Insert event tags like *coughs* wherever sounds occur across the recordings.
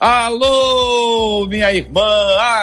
Alô, minha irmã!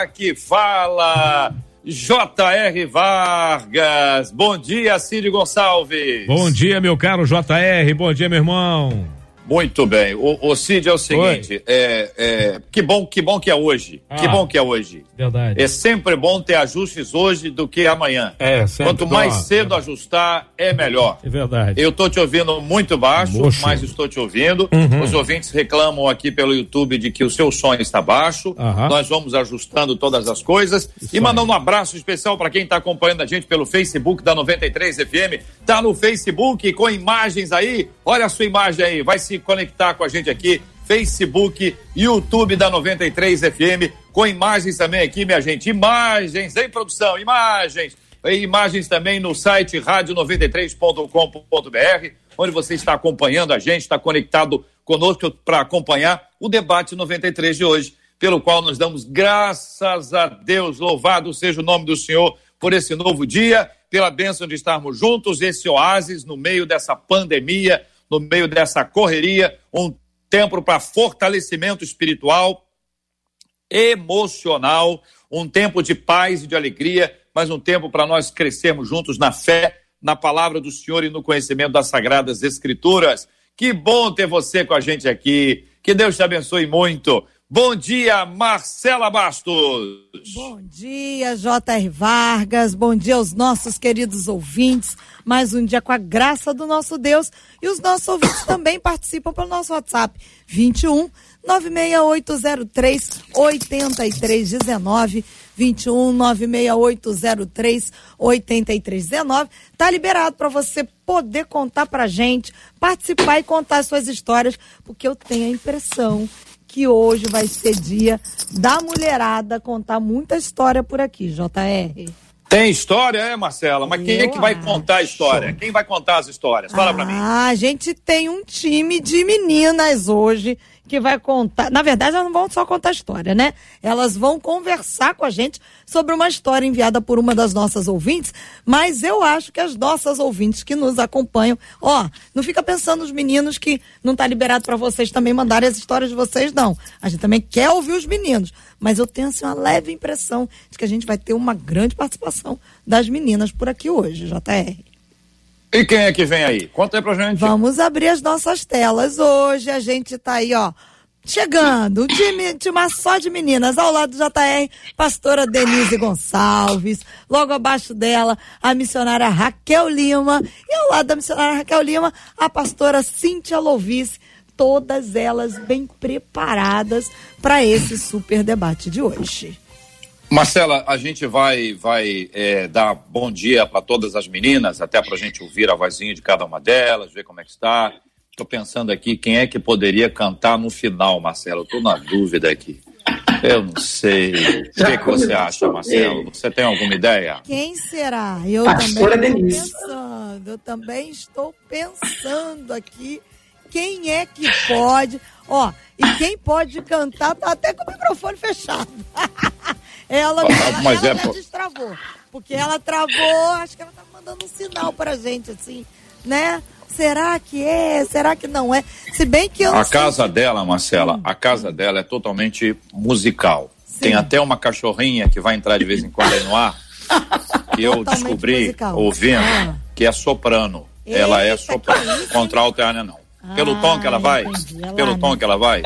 Aqui fala J.R. Vargas. Bom dia, Círio Gonçalves. Bom dia, meu caro J.R. Bom dia, meu irmão. Muito bem. O, o Cid é o seguinte, é, é, que bom, que bom que é hoje. Ah, que bom que é hoje. Verdade. É sempre bom ter ajustes hoje do que amanhã. É, sempre. Quanto mais cedo ajustar, é melhor. É verdade. Eu estou te ouvindo muito baixo, Moxo. mas estou te ouvindo. Uhum. Os ouvintes reclamam aqui pelo YouTube de que o seu som está baixo. Uhum. Nós vamos ajustando todas as coisas. Isso e mandando um abraço especial para quem está acompanhando a gente pelo Facebook da 93 FM. Tá no Facebook com imagens aí. Olha a sua imagem aí. Vai se conectar com a gente aqui, Facebook, YouTube da 93 FM, com imagens também aqui, minha gente. Imagens, em produção, imagens. Imagens também no site rádio93.com.br, onde você está acompanhando a gente, está conectado conosco para acompanhar o debate 93 de hoje, pelo qual nós damos graças a Deus, louvado seja o nome do Senhor por esse novo dia, pela bênção de estarmos juntos, esse oásis no meio dessa pandemia, no meio dessa correria, um tempo para fortalecimento espiritual, emocional, um tempo de paz e de alegria, mas um tempo para nós crescermos juntos na fé, na palavra do Senhor e no conhecimento das sagradas escrituras. Que bom ter você com a gente aqui. Que Deus te abençoe muito. Bom dia, Marcela Bastos. Bom dia, J.R. Vargas. Bom dia aos nossos queridos ouvintes. Mais um dia com a graça do nosso Deus. E os nossos ouvintes *coughs* também participam pelo nosso WhatsApp 21 96803 8319. 21 96803 8319. Tá liberado para você poder contar pra gente, participar e contar suas histórias, porque eu tenho a impressão que hoje vai ser dia da mulherada contar muita história por aqui, JR. Tem história, é, Marcela? Mas quem Eu é que vai acho. contar a história? Quem vai contar as histórias? Fala ah, pra mim. Ah, a gente tem um time de meninas hoje que vai contar. Na verdade, elas não vão só contar história, né? Elas vão conversar com a gente sobre uma história enviada por uma das nossas ouvintes. Mas eu acho que as nossas ouvintes que nos acompanham, ó, não fica pensando os meninos que não tá liberado para vocês também mandarem as histórias de vocês, não. A gente também quer ouvir os meninos. Mas eu tenho assim, uma leve impressão de que a gente vai ter uma grande participação das meninas por aqui hoje, JR. E quem é que vem aí? Conta aí pra gente. Vamos abrir as nossas telas. Hoje a gente tá aí, ó. Chegando, um time, time só de meninas, ao lado do JR, pastora Denise Gonçalves, logo abaixo dela, a missionária Raquel Lima, e ao lado da missionária Raquel Lima, a pastora Cíntia Louvice, todas elas bem preparadas para esse super debate de hoje. Marcela, a gente vai, vai é, dar bom dia para todas as meninas, até para a gente ouvir a vozinha de cada uma delas, ver como é que está. Estou pensando aqui quem é que poderia cantar no final, Marcela. Estou na dúvida aqui. Eu não sei. O que, que você acha, Marcelo? Você tem alguma ideia? Quem será? Eu Pastora também estou pensando. Eu também estou pensando aqui quem é que pode. Ó, e quem pode cantar tá até com o microfone fechado. *laughs* Ela, ela, Mas ela é, destravou. Porque ela travou, acho que ela tá mandando um sinal pra gente, assim, né? Será que é? Será que não é? Se bem que eu A casa sei... dela, Marcela, hum. a casa dela é totalmente musical. Sim. Tem até uma cachorrinha que vai entrar de vez em quando aí no ar. que eu totalmente descobri, musical. ouvindo, ah. que é soprano. Eita, ela é soprano. Contralto é não. Pelo ah, tom que ela vai, pelo tom que ela vai,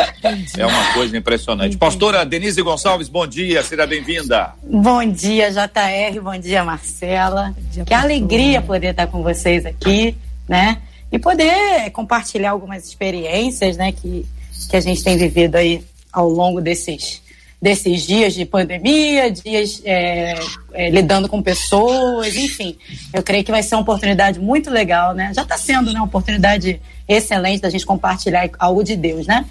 é uma coisa impressionante. Entendi. Pastora Denise Gonçalves, bom dia, seja bem-vinda. Bom dia, JR, bom dia, Marcela. Bom dia, que alegria poder estar com vocês aqui, né? E poder compartilhar algumas experiências, né, que, que a gente tem vivido aí ao longo desses desses dias de pandemia, dias é, é, lidando com pessoas, enfim. Eu creio que vai ser uma oportunidade muito legal, né? Já está sendo né, uma oportunidade excelente da gente compartilhar algo de Deus, né?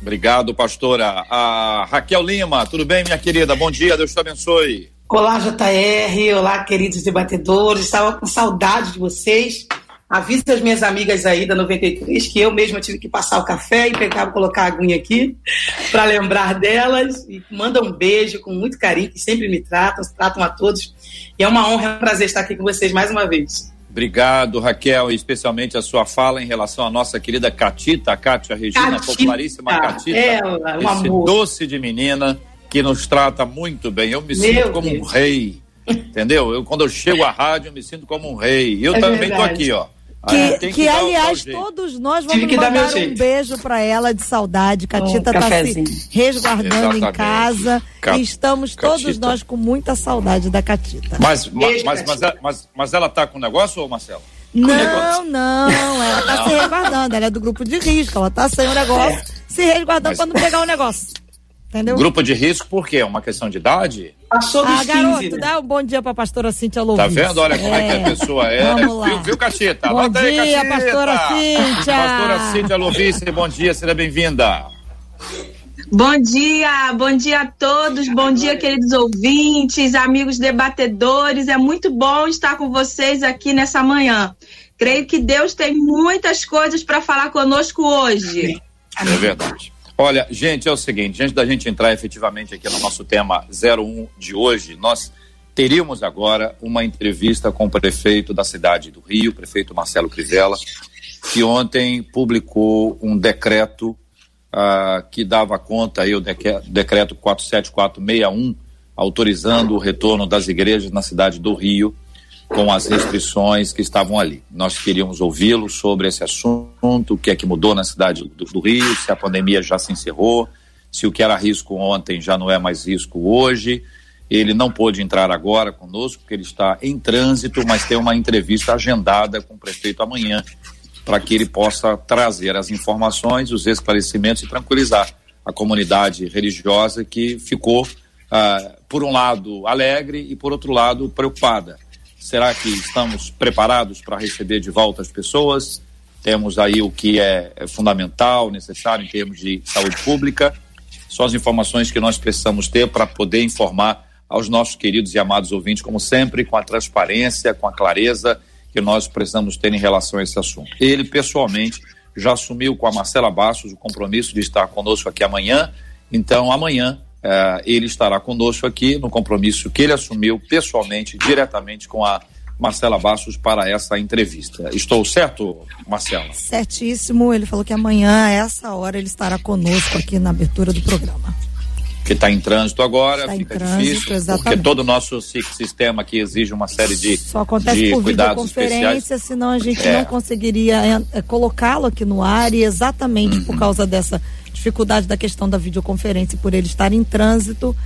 Obrigado, pastora. A Raquel Lima, tudo bem, minha querida? Bom dia, Deus te abençoe. Olá, JR. Olá, queridos debatedores. Estava com saudade de vocês. Avisa as minhas amigas aí da 93 que eu mesma tive que passar o café e pegar, colocar a aguinha aqui para lembrar delas. E manda um beijo com muito carinho, que sempre me tratam, tratam a todos. E é uma honra, é um prazer estar aqui com vocês mais uma vez. Obrigado, Raquel, e especialmente a sua fala em relação à nossa querida Catita, a Cátia Regina, Catita, popularíssima Catita. Ela, esse amor. doce de menina que nos trata muito bem. Eu me Meu sinto como Deus. um rei. Entendeu? Eu, quando eu chego à rádio, eu me sinto como um rei. Eu é também estou aqui, ó. Que, ah, que, que aliás, todos nós vamos mandar um beijo para ela de saudade. Catita está se resguardando Exatamente. em casa. Ca e estamos Catita. todos nós com muita saudade da Catita. Mas, beijo, mas, mas, mas, mas, ela está com negócio, ou Marcelo? Não, não, ela está se resguardando. Ela é do grupo de risco, ela está sem o negócio, é. se resguardando para não pegar o negócio. Entendeu? Grupo de risco por quê? É uma questão de idade? Passou dos ah, 15, garoto, né? dá um bom dia pra pastora Cíntia Louvis. Tá vendo? Olha é. como é que a é. pessoa é. Vamos lá. Viu, viu Cacheta? Bom Bota dia, aí, Cacheta. pastora Cíntia. Pastora Cíntia Louvis, bom dia, seja bem-vinda. Bom dia, bom dia a todos, bom dia, queridos ouvintes, amigos debatedores. É muito bom estar com vocês aqui nessa manhã. Creio que Deus tem muitas coisas para falar conosco hoje. É verdade. Olha, gente, é o seguinte, antes da gente entrar efetivamente aqui no nosso tema 01 de hoje, nós teríamos agora uma entrevista com o prefeito da cidade do Rio, prefeito Marcelo Crivella, que ontem publicou um decreto uh, que dava conta aí, o decreto 47461, autorizando o retorno das igrejas na cidade do Rio com as restrições que estavam ali. Nós queríamos ouvi-lo sobre esse assunto, o que é que mudou na cidade do, do, Rio, se a pandemia já se encerrou, se o que era risco ontem já não é mais risco hoje. Ele não pôde entrar agora conosco, porque ele está em trânsito, mas tem uma entrevista agendada com o prefeito amanhã, para que ele possa trazer as informações, os esclarecimentos e tranquilizar a comunidade religiosa que ficou, ah, por um lado, alegre e, por outro lado, preocupada Será que estamos preparados para receber de volta as pessoas? Temos aí o que é, é fundamental, necessário em termos de saúde pública. São as informações que nós precisamos ter para poder informar aos nossos queridos e amados ouvintes, como sempre, com a transparência, com a clareza que nós precisamos ter em relação a esse assunto. Ele, pessoalmente, já assumiu com a Marcela Bastos o compromisso de estar conosco aqui amanhã. Então, amanhã, Uh, ele estará conosco aqui no compromisso que ele assumiu pessoalmente, diretamente com a Marcela Bastos para essa entrevista. Estou certo, Marcela? Certíssimo. Ele falou que amanhã, a essa hora, ele estará conosco aqui na abertura do programa. Que está em trânsito agora, tá fica trânsito, difícil, exatamente. porque todo o nosso sistema aqui exige uma série de Só acontece de por cuidados videoconferência, especiais. senão a gente é. não conseguiria é, colocá-lo aqui no ar e exatamente uhum. por causa dessa dificuldade da questão da videoconferência, por ele estar em trânsito,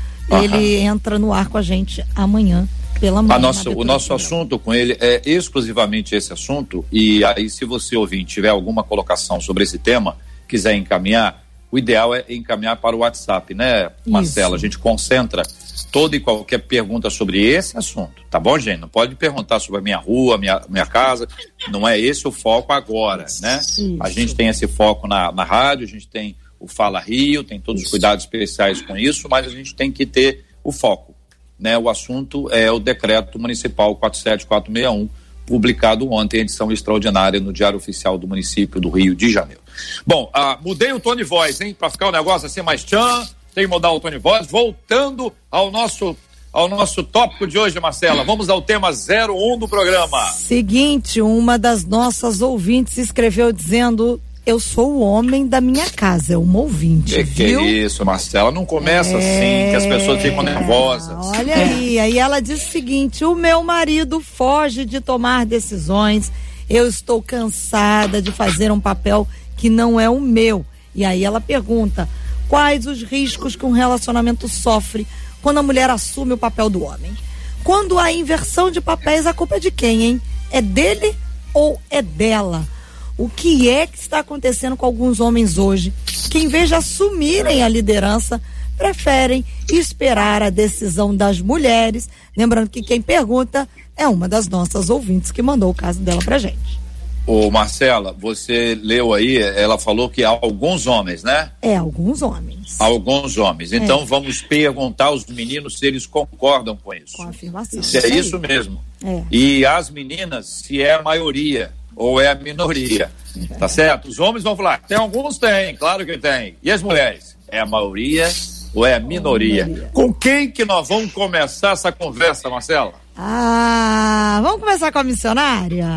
ele entra no ar com a gente amanhã pela manhã. Nossa, o nosso assunto com ele é exclusivamente esse assunto e aí se você ouvir tiver alguma colocação sobre esse tema, quiser encaminhar, o ideal é encaminhar para o WhatsApp, né, Marcela? Isso. A gente concentra toda e qualquer pergunta sobre esse assunto, tá bom, gente? Não pode perguntar sobre a minha rua, minha, minha casa, não é esse o foco agora, né? Isso. A gente tem esse foco na, na rádio, a gente tem o Fala Rio, tem todos os cuidados especiais com isso, mas a gente tem que ter o foco. Né? O assunto é o decreto municipal 47461, publicado ontem, edição extraordinária no Diário Oficial do município do Rio de Janeiro. Bom, ah, mudei o de voz, hein? Para ficar o negócio assim mais tchan, tem que mudar o de voz. Voltando ao nosso ao nosso tópico de hoje, Marcela. Vamos ao tema 01 do programa. Seguinte, uma das nossas ouvintes escreveu dizendo eu sou o homem da minha casa, é uma ouvinte. Que, viu? que isso, Marcela? Não começa é... assim, que as pessoas ficam nervosas. Olha aí, aí ela diz o seguinte: o meu marido foge de tomar decisões, eu estou cansada de fazer um papel que não é o meu. E aí ela pergunta: quais os riscos que um relacionamento sofre quando a mulher assume o papel do homem? Quando há inversão de papéis, a culpa é de quem, hein? É dele ou é dela? O que é que está acontecendo com alguns homens hoje, que em vez de assumirem a liderança, preferem esperar a decisão das mulheres. Lembrando que quem pergunta é uma das nossas ouvintes que mandou o caso dela pra gente. Ô Marcela, você leu aí, ela falou que há alguns homens, né? É, alguns homens. Alguns homens. É. Então é. vamos perguntar aos meninos se eles concordam com isso. Com a afirmação. Se é isso mesmo. É. E as meninas, se é a maioria ou é a minoria. É. Tá certo? Os homens vão falar, tem alguns tem, claro que tem. E as mulheres? É a maioria ou é a minoria? minoria. Com quem que nós vamos começar essa conversa, Marcela? Ah, vamos começar com a missionária?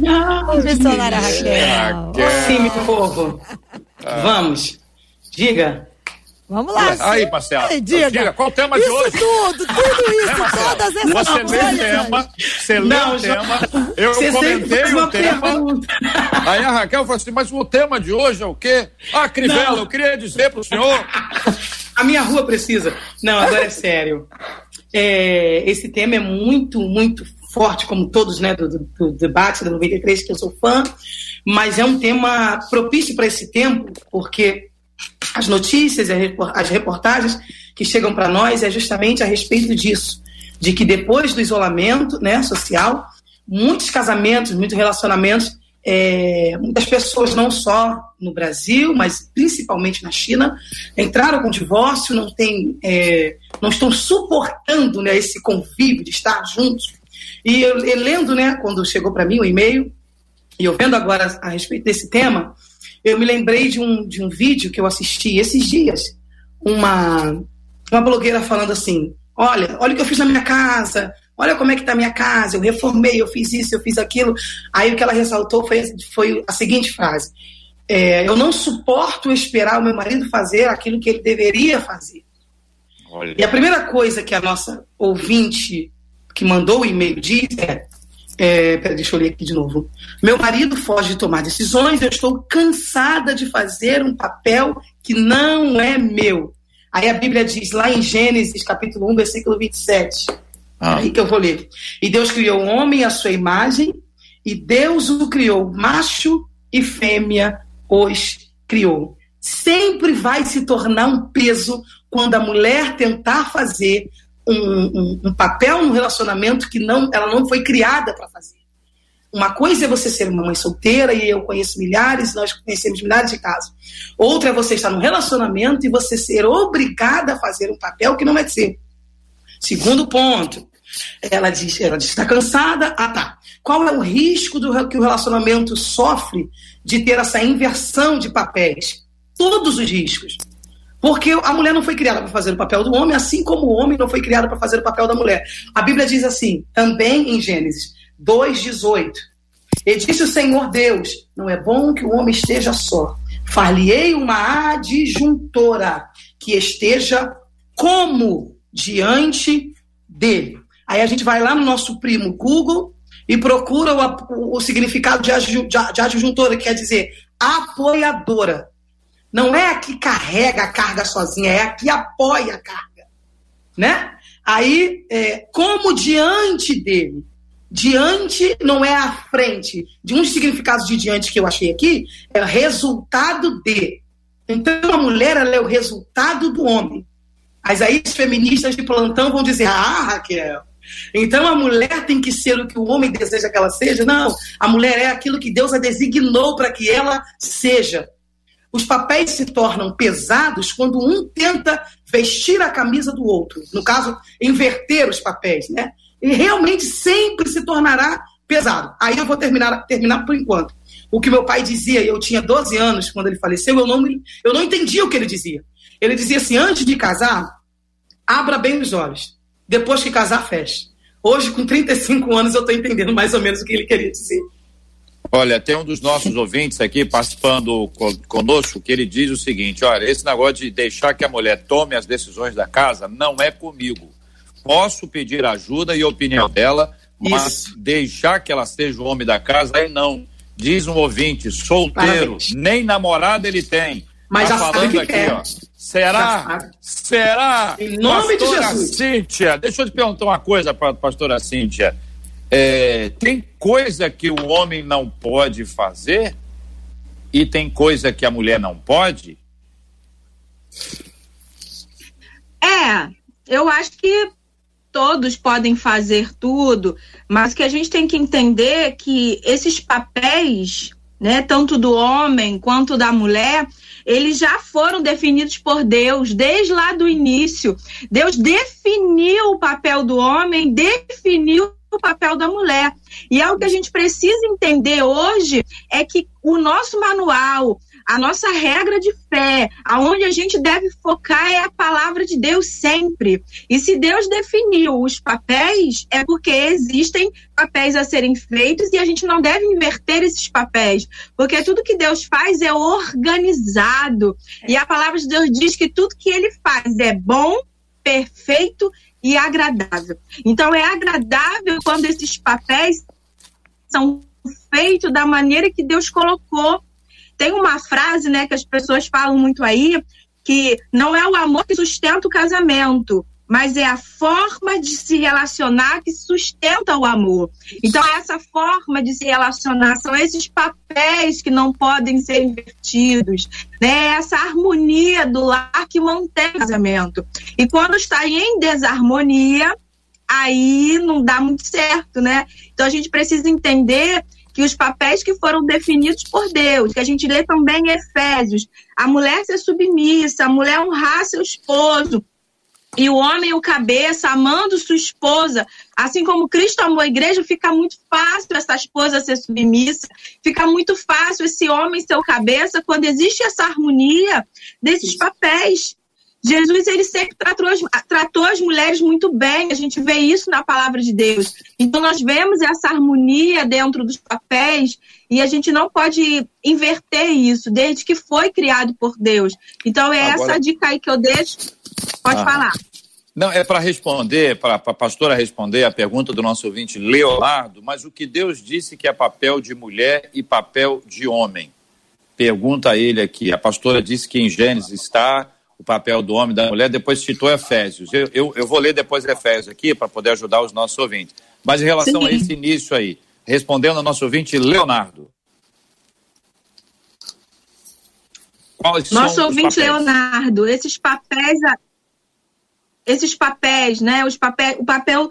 Não, missionária Raquel. Raquel. Sim, meu povo. Ah. Vamos. Diga. Vamos lá. Aí, Marcelo. Aí, diga. diga. qual o tema isso de hoje? Tudo, tudo isso, é, todas essas Você lê o tema, você lê o tema, eu você comentei o tema. Aí a Raquel falou assim, mas o tema de hoje é o quê? Ah, Crivella, Não. eu queria dizer pro senhor. A minha rua precisa. Não, agora é sério. É, esse tema é muito, muito forte, como todos, né, do, do, do debate da 93, que eu sou fã, mas é um tema propício para esse tempo, porque as notícias e as reportagens que chegam para nós é justamente a respeito disso, de que depois do isolamento né, social, muitos casamentos, muitos relacionamentos, é, muitas pessoas, não só no Brasil, mas principalmente na China, entraram com divórcio, não, tem, é, não estão suportando né, esse convívio de estar juntos. E eu, eu lendo, né, quando chegou para mim o e-mail, e eu vendo agora a respeito desse tema, eu me lembrei de um, de um vídeo que eu assisti esses dias. Uma, uma blogueira falando assim: Olha, olha o que eu fiz na minha casa, olha como é que está a minha casa, eu reformei, eu fiz isso, eu fiz aquilo. Aí o que ela ressaltou foi, foi a seguinte frase: é, Eu não suporto esperar o meu marido fazer aquilo que ele deveria fazer. Olha. E a primeira coisa que a nossa ouvinte que mandou o e-mail diz é: é, deixa eu ler aqui de novo. Meu marido foge de tomar decisões, eu estou cansada de fazer um papel que não é meu. Aí a Bíblia diz lá em Gênesis, capítulo 1, versículo 27. Ah. Aí que eu vou ler. E Deus criou o homem à sua imagem, e Deus o criou, macho e fêmea os criou. Sempre vai se tornar um peso quando a mulher tentar fazer um, um, um papel no relacionamento que não, ela não foi criada para fazer. Uma coisa é você ser uma mãe solteira, e eu conheço milhares, nós conhecemos milhares de casos. Outra é você estar num relacionamento e você ser obrigada a fazer um papel que não é seu. Segundo ponto, ela diz, ela diz, está cansada? Ah, tá. Qual é o risco do que o relacionamento sofre de ter essa inversão de papéis? Todos os riscos. Porque a mulher não foi criada para fazer o papel do homem, assim como o homem não foi criado para fazer o papel da mulher. A Bíblia diz assim, também em Gênesis 2,18. E disse o Senhor Deus: Não é bom que o homem esteja só. Far-lhe-ei uma adjuntora que esteja como diante dele. Aí a gente vai lá no nosso primo Google e procura o, o significado de, de adjuntora, que quer dizer apoiadora. Não é a que carrega a carga sozinha, é a que apoia a carga. Né? Aí, é, como diante dele. Diante não é a frente. De um significado de diante que eu achei aqui, é resultado de. Então, a mulher ela é o resultado do homem. Mas aí as feministas de plantão vão dizer: Ah, Raquel, então a mulher tem que ser o que o homem deseja que ela seja? Não, a mulher é aquilo que Deus a designou para que ela seja. Os papéis se tornam pesados quando um tenta vestir a camisa do outro. No caso, inverter os papéis, né? E realmente sempre se tornará pesado. Aí eu vou terminar, terminar por enquanto. O que meu pai dizia, eu tinha 12 anos quando ele faleceu, eu não, eu não entendia o que ele dizia. Ele dizia assim: antes de casar, abra bem os olhos. Depois que casar, feche. Hoje, com 35 anos, eu estou entendendo mais ou menos o que ele queria dizer. Olha, tem um dos nossos ouvintes aqui participando conosco que ele diz o seguinte: olha, esse negócio de deixar que a mulher tome as decisões da casa não é comigo. Posso pedir ajuda e opinião dela, mas Isso. deixar que ela seja o homem da casa, aí não. Diz um ouvinte, solteiro, Parabéns. nem namorada ele tem. Mas tá falando aqui, quer. ó. Será? Será? Em nome pastora de Jesus. Cíntia, deixa eu te perguntar uma coisa, pastora Cíntia. É, tem coisa que o homem não pode fazer e tem coisa que a mulher não pode? É, eu acho que todos podem fazer tudo, mas que a gente tem que entender que esses papéis, né, tanto do homem quanto da mulher, eles já foram definidos por Deus desde lá do início. Deus definiu o papel do homem, definiu o papel da mulher. E algo que a gente precisa entender hoje é que o nosso manual, a nossa regra de fé, aonde a gente deve focar é a palavra de Deus sempre. E se Deus definiu os papéis, é porque existem papéis a serem feitos e a gente não deve inverter esses papéis, porque tudo que Deus faz é organizado. E a palavra de Deus diz que tudo que ele faz é bom, perfeito e agradável. Então é agradável quando esses papéis são feitos da maneira que Deus colocou tem uma frase, né, que as pessoas falam muito aí, que não é o amor que sustenta o casamento, mas é a forma de se relacionar que sustenta o amor. Então, essa forma de se relacionar são esses papéis que não podem ser invertidos, né? Essa harmonia do lar que mantém o casamento. E quando está em desarmonia, aí não dá muito certo, né? Então, a gente precisa entender que os papéis que foram definidos por Deus, que a gente lê também em Efésios, a mulher ser submissa, a mulher honrar seu esposo, e o homem o cabeça, amando sua esposa, assim como Cristo amou a igreja, fica muito fácil essa esposa ser submissa, fica muito fácil esse homem ser o cabeça quando existe essa harmonia desses papéis. Jesus ele sempre tratou as, tratou as mulheres muito bem, a gente vê isso na palavra de Deus. Então nós vemos essa harmonia dentro dos papéis e a gente não pode inverter isso desde que foi criado por Deus. Então é Agora... essa dica aí que eu deixo. Pode ah. falar. Não, é para responder, para a pastora responder a pergunta do nosso ouvinte Leonardo, mas o que Deus disse que é papel de mulher e papel de homem? Pergunta a ele aqui. A pastora disse que em Gênesis está o papel do homem e da mulher, depois citou Efésios. Eu, eu, eu vou ler depois Efésios aqui para poder ajudar os nossos ouvintes. Mas em relação Sim. a esse início aí, respondendo ao nosso ouvinte Leonardo. Nosso ouvinte Leonardo, esses papéis, esses papéis, né? Os papéis, o papel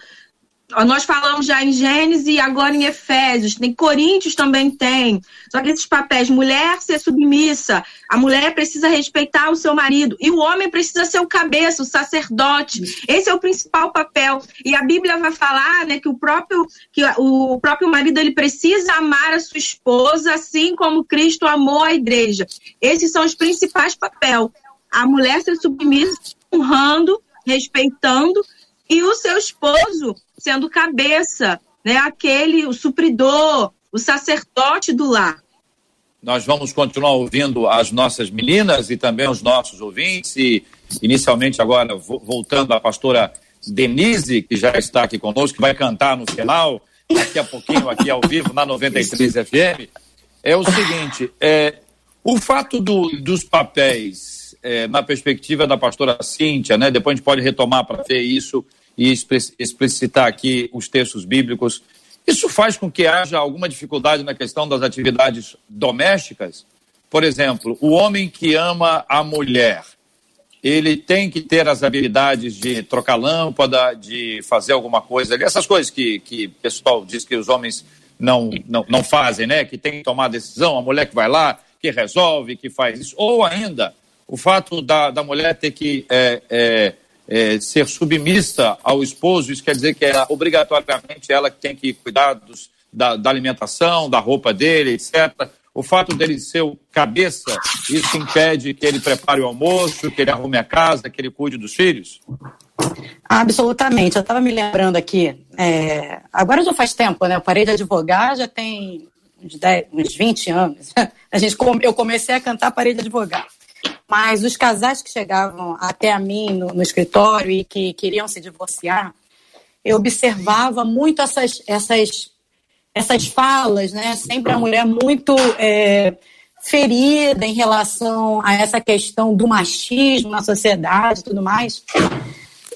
nós falamos já em Gênesis e agora em Efésios, tem Coríntios também tem. Só que esses papéis, mulher ser submissa, a mulher precisa respeitar o seu marido e o homem precisa ser o cabeça, o sacerdote. Esse é o principal papel. E a Bíblia vai falar, né, que o próprio que o próprio marido ele precisa amar a sua esposa assim como Cristo amou a igreja. Esses são os principais papéis. A mulher ser submissa, honrando, respeitando e o seu esposo sendo cabeça, né? Aquele, o supridor, o sacerdote do lar. Nós vamos continuar ouvindo as nossas meninas e também os nossos ouvintes. E inicialmente agora voltando à pastora Denise, que já está aqui conosco, que vai cantar no final, daqui a pouquinho aqui ao vivo na 93 FM. É o seguinte, é, o fato do, dos papéis é, na perspectiva da pastora Cíntia, né? Depois a gente pode retomar para ver isso e explicitar aqui os textos bíblicos. Isso faz com que haja alguma dificuldade na questão das atividades domésticas? Por exemplo, o homem que ama a mulher, ele tem que ter as habilidades de trocar lâmpada, de fazer alguma coisa essas coisas que, que o pessoal diz que os homens não, não, não fazem, né? Que tem que tomar decisão, a mulher que vai lá, que resolve, que faz isso. Ou ainda, o fato da, da mulher ter que é, é, é, ser submissa ao esposo, isso quer dizer que é obrigatoriamente ela que tem que cuidar dos, da, da, alimentação, da roupa dele, etc. O fato dele ser o cabeça, isso impede que ele prepare o almoço, que ele arrume a casa, que ele cuide dos filhos? Absolutamente. Eu estava me lembrando aqui, é, agora já faz tempo, né? Eu parei de advogar, já tem uns, 10, uns 20 anos. *laughs* A gente, eu comecei a cantar, parei de advogar. Mas os casais que chegavam até a mim no, no escritório e que queriam se divorciar, eu observava muito essas, essas, essas falas, né? Sempre a mulher muito é, ferida em relação a essa questão do machismo na sociedade e tudo mais.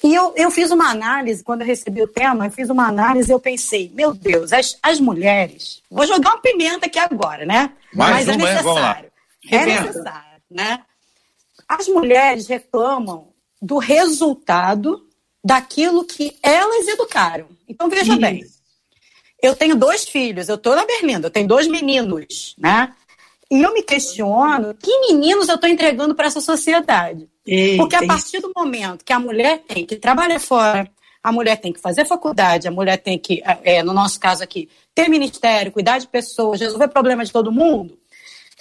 E eu, eu fiz uma análise, quando eu recebi o tema, eu fiz uma análise e eu pensei, meu Deus, as, as mulheres. Vou jogar uma pimenta aqui agora, né? Mais Mas é necessário. É necessário, né? As mulheres reclamam do resultado daquilo que elas educaram. Então, veja Isso. bem, eu tenho dois filhos, eu estou na Berlinda, eu tenho dois meninos, né? E eu me questiono que meninos eu estou entregando para essa sociedade. Eita. Porque a partir do momento que a mulher tem que trabalhar fora, a mulher tem que fazer faculdade, a mulher tem que, é, no nosso caso aqui, ter ministério, cuidar de pessoas, resolver problemas de todo mundo,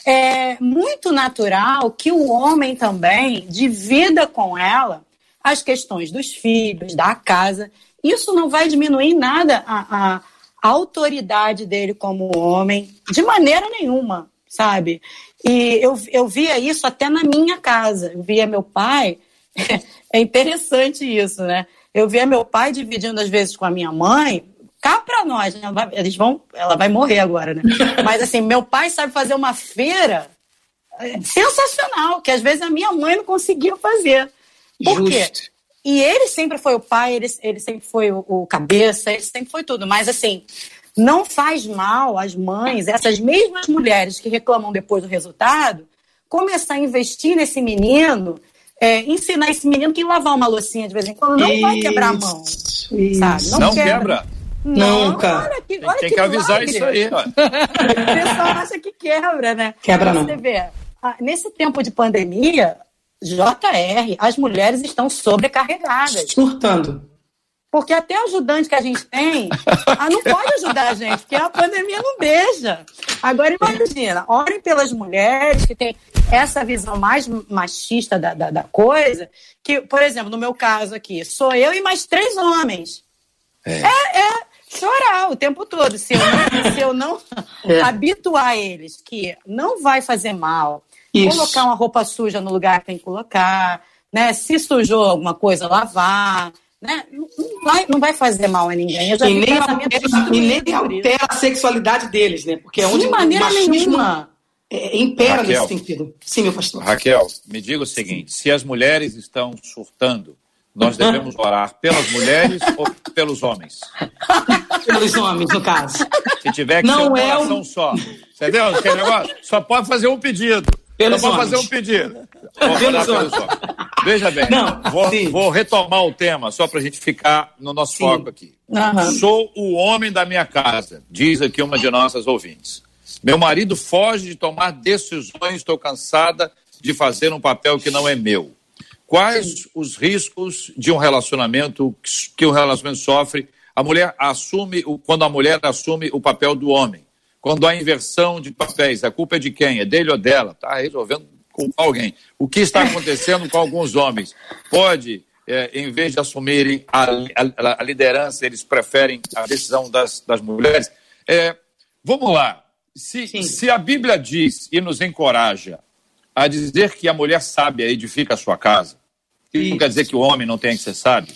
é muito natural que o homem também divida com ela as questões dos filhos, da casa. Isso não vai diminuir nada a, a, autoridade dele como homem, de maneira nenhuma sabe? E eu, eu via isso até na minha casa. Eu via meu pai. *laughs* é interessante isso, né? Eu via meu pai dividindo às vezes com a minha mãe. Cá para nós, né? eles vão, ela vai morrer agora, né? *laughs* Mas assim, meu pai sabe fazer uma feira é, sensacional, que às vezes a minha mãe não conseguia fazer. Por Justo. quê? E ele sempre foi o pai, ele, ele sempre foi o, o, cabeça, ele sempre foi tudo. Mas assim, não faz mal as mães, essas mesmas mulheres que reclamam depois do resultado, começar a investir nesse menino, é, ensinar esse menino que lavar uma loucinha de vez em quando não isso, vai quebrar a mão. Isso. Sabe? Não, não quebra. quebra. Não, Nunca. Olha que, olha tem, que, que avisar milagre. isso aí. Ó. o pessoal acha que quebra, né? Quebra não. Você vê, nesse tempo de pandemia, JR, as mulheres estão sobrecarregadas. Surtando. Porque até ajudante que a gente tem, ah, não pode ajudar a gente, porque a pandemia não beija. Agora imagina, orem pelas mulheres que têm essa visão mais machista da, da, da, coisa, que, por exemplo, no meu caso aqui, sou eu e mais três homens. É, é, é chorar o tempo todo. Se eu não, se eu não *laughs* é. habituar eles que não vai fazer mal, Isso. colocar uma roupa suja no lugar que tem que colocar, né? Se sujou alguma coisa, lavar né? Não, vai, não vai fazer mal a ninguém. Eu já e nem, altera, e nem altera a sexualidade deles, né? Porque é onde De maneira nenhuma. É, impera Raquel, nesse sentido. Sim, meu pastor. Raquel, me diga o seguinte: se as mulheres estão surtando, nós devemos orar pelas mulheres *laughs* ou pelos homens? Pelos homens, no caso. Se tiver que não ser uma é oração um... só. Entendeu? negócio? Só pode fazer um pedido. Pelos só pode fazer um pedido. Pelos homens. Veja bem, Não, vou, vou, retomar o tema só para a gente ficar no nosso sim. foco aqui. Sou o homem da minha casa, diz aqui uma de nossas ouvintes. Meu marido foge de tomar decisões, estou cansada de fazer um papel que não é meu. Quais sim. os riscos de um relacionamento que o um relacionamento sofre? A mulher assume, quando a mulher assume o papel do homem. Quando há inversão de papéis, a culpa é de quem? É dele ou dela? Está resolvendo com alguém. O que está acontecendo com alguns homens? Pode, é, em vez de assumirem a, a, a, liderança, eles preferem a decisão das, das mulheres. É, vamos lá. Se, se a Bíblia diz e nos encoraja a dizer que a mulher sábia edifica a sua casa, isso não quer dizer que o homem não tenha que ser sábio.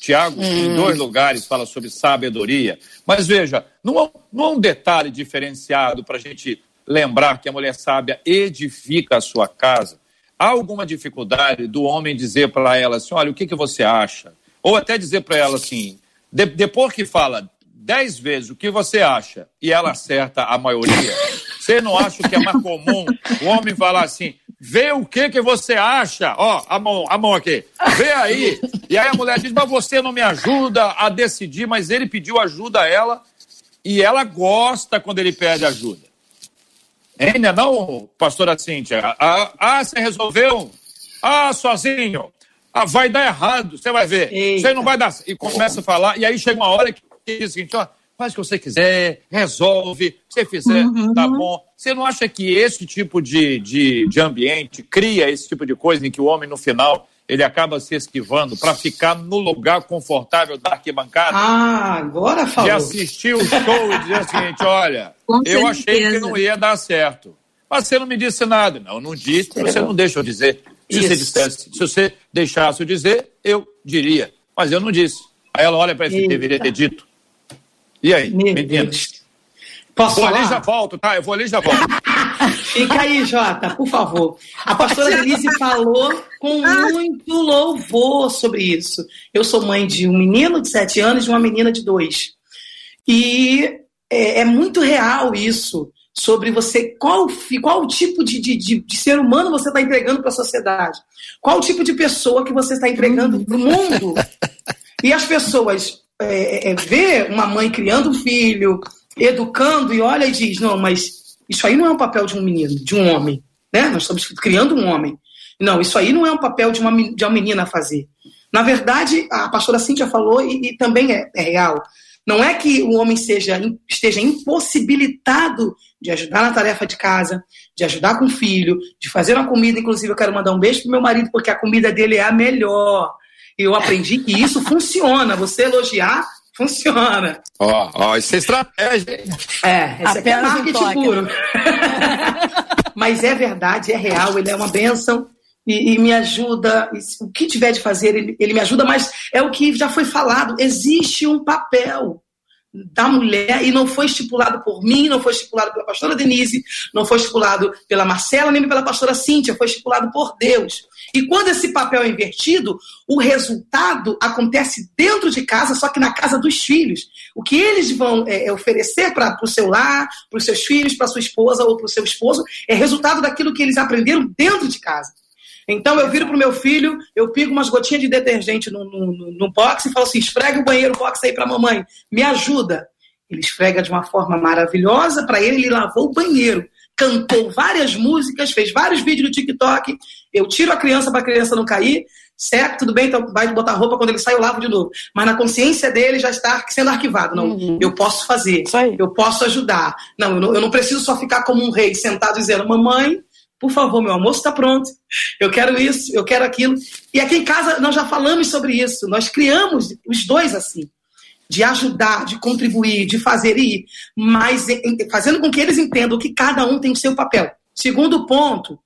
Tiago, hum. em dois lugares, fala sobre sabedoria. Mas veja, não, não é um detalhe diferenciado para a gente lembrar que a mulher sábia edifica a sua casa, há alguma dificuldade do homem dizer para ela assim: olha, o que, que você acha? Ou até dizer para ela assim, de, depois que fala dez vezes o que você acha e ela acerta a maioria, você não acha que é mais comum o homem falar assim: vê o que, que você acha? Ó, a mão, a mão aqui, vê aí. E aí a mulher diz: mas você não me ajuda a decidir, mas ele pediu ajuda a ela e ela gosta quando ele pede ajuda. Ainda não, pastora Cíntia? Ah, ah, você resolveu? Ah, sozinho. Ah, vai dar errado, você vai ver. Eita. Você não vai dar. E começa a falar, e aí chega uma hora que diz o seguinte: ó, faz o que você quiser, resolve, se você fizer, uhum. tá bom. Você não acha que esse tipo de, de, de ambiente cria esse tipo de coisa em que o homem, no final, ele acaba se esquivando para ficar no lugar confortável da arquibancada. Ah, agora falou. De assistir o show e dizer o seguinte: olha, *laughs* Com eu certeza. achei que não ia dar certo. Mas você não me disse nada. Não, não disse, você não deixa eu dizer. Se você, dissesse, se você deixasse eu dizer, eu diria. Mas eu não disse. Aí ela olha para ele e deveria ter dito. E aí, meninas? Posso vou falar? ali já volto, tá? Eu vou ali já volto. *laughs* Fica aí, Jota, por favor. A pastora Denise falou com muito louvor sobre isso. Eu sou mãe de um menino de sete anos e de uma menina de dois. E é, é muito real isso sobre você, qual, qual tipo de, de, de, de ser humano você está entregando para a sociedade. Qual tipo de pessoa que você está entregando para o mundo. *laughs* E as pessoas é, é, vê uma mãe criando um filho, educando, e olha e diz, não, mas isso aí não é um papel de um menino, de um homem. Né? Nós estamos criando um homem. Não, isso aí não é um papel de uma, de uma menina fazer. Na verdade, a pastora Cíntia falou, e, e também é, é, real, não é que o homem seja, esteja impossibilitado de ajudar na tarefa de casa, de ajudar com o filho, de fazer uma comida. Inclusive, eu quero mandar um beijo pro meu marido, porque a comida dele é a melhor. E eu aprendi que isso funciona. Você elogiar, funciona. Ó, ó, isso é estratégia. É, isso aqui é marketing puro. *laughs* Mas é verdade, é real, ele é uma bênção e, e, me ajuda. O que tiver de fazer, ele, ele me ajuda, mas é o que já foi falado: existe um papel da mulher e não foi estipulado por mim, não foi estipulado pela pastora Denise, não foi estipulado pela Marcela, nem pela pastora Cíntia, foi estipulado por Deus. E quando esse papel é invertido, o resultado acontece dentro de casa, só que na casa dos filhos. O que eles vão é, é oferecer para o seu lar, para os seus filhos, para sua esposa ou para o seu esposo, é resultado daquilo que eles aprenderam dentro de casa. Então eu viro pro meu filho, eu pigo umas gotinhas de detergente no, no, no box e falo assim: esfrega o banheiro box aí pra mamãe, me ajuda. Ele esfrega de uma forma maravilhosa, para ele, ele lavou o banheiro, cantou várias músicas, fez vários vídeos no TikTok. Eu tiro a criança para a criança não cair, certo? Tudo bem, então vai botar roupa, quando ele sai eu lavo de novo. Mas na consciência dele já está sendo arquivado. Não, uhum. eu posso fazer, eu posso ajudar. Não eu, não, eu não preciso só ficar como um rei sentado dizendo: mamãe, por favor, meu almoço está pronto. Eu quero isso, eu quero aquilo. E aqui em casa nós já falamos sobre isso. Nós criamos os dois assim, de ajudar, de contribuir, de fazer e ir, mas fazendo com que eles entendam que cada um tem o seu papel. Segundo ponto,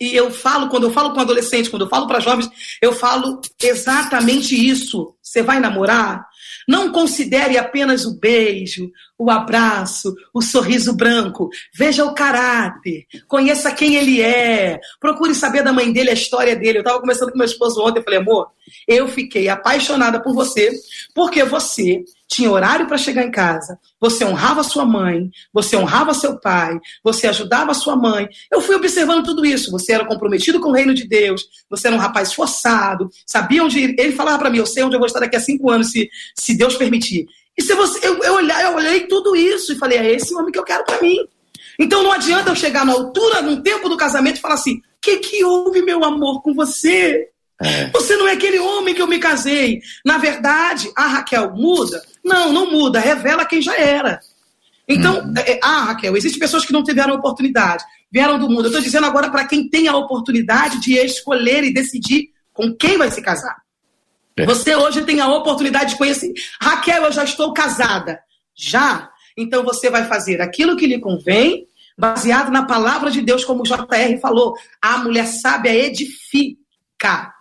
e eu falo, quando eu falo com adolescente, quando eu falo para jovens, eu falo exatamente isso. Você vai namorar? Não considere apenas o beijo, o abraço, o sorriso branco. Veja o caráter, conheça quem ele é, procure saber da mãe dele, a história dele. Eu estava conversando com meu esposo ontem, eu falei, amor, eu fiquei apaixonada por você, porque você tinha horário para chegar em casa, você honrava sua mãe, você honrava seu pai, você ajudava sua mãe. Eu fui observando tudo isso. Você era comprometido com o reino de Deus, você era um rapaz esforçado, sabia onde ir. Ele falava para mim: Eu sei onde eu vou estar daqui a cinco anos, se, se Deus permitir. E se você, eu, eu, olhei, eu olhei tudo isso e falei: É esse homem que eu quero para mim. Então não adianta eu chegar na altura, no tempo do casamento, e falar assim: O que, que houve, meu amor, com você? É. Você não é aquele homem que eu me casei. Na verdade, a Raquel muda? Não, não muda. Revela quem já era. Então, hum. é, ah, Raquel, existem pessoas que não tiveram oportunidade, vieram do mundo. Eu estou dizendo agora para quem tem a oportunidade de escolher e decidir com quem vai se casar. É. Você hoje tem a oportunidade de conhecer. Raquel, eu já estou casada. Já? Então você vai fazer aquilo que lhe convém, baseado na palavra de Deus, como o JR falou. A mulher sábia edifica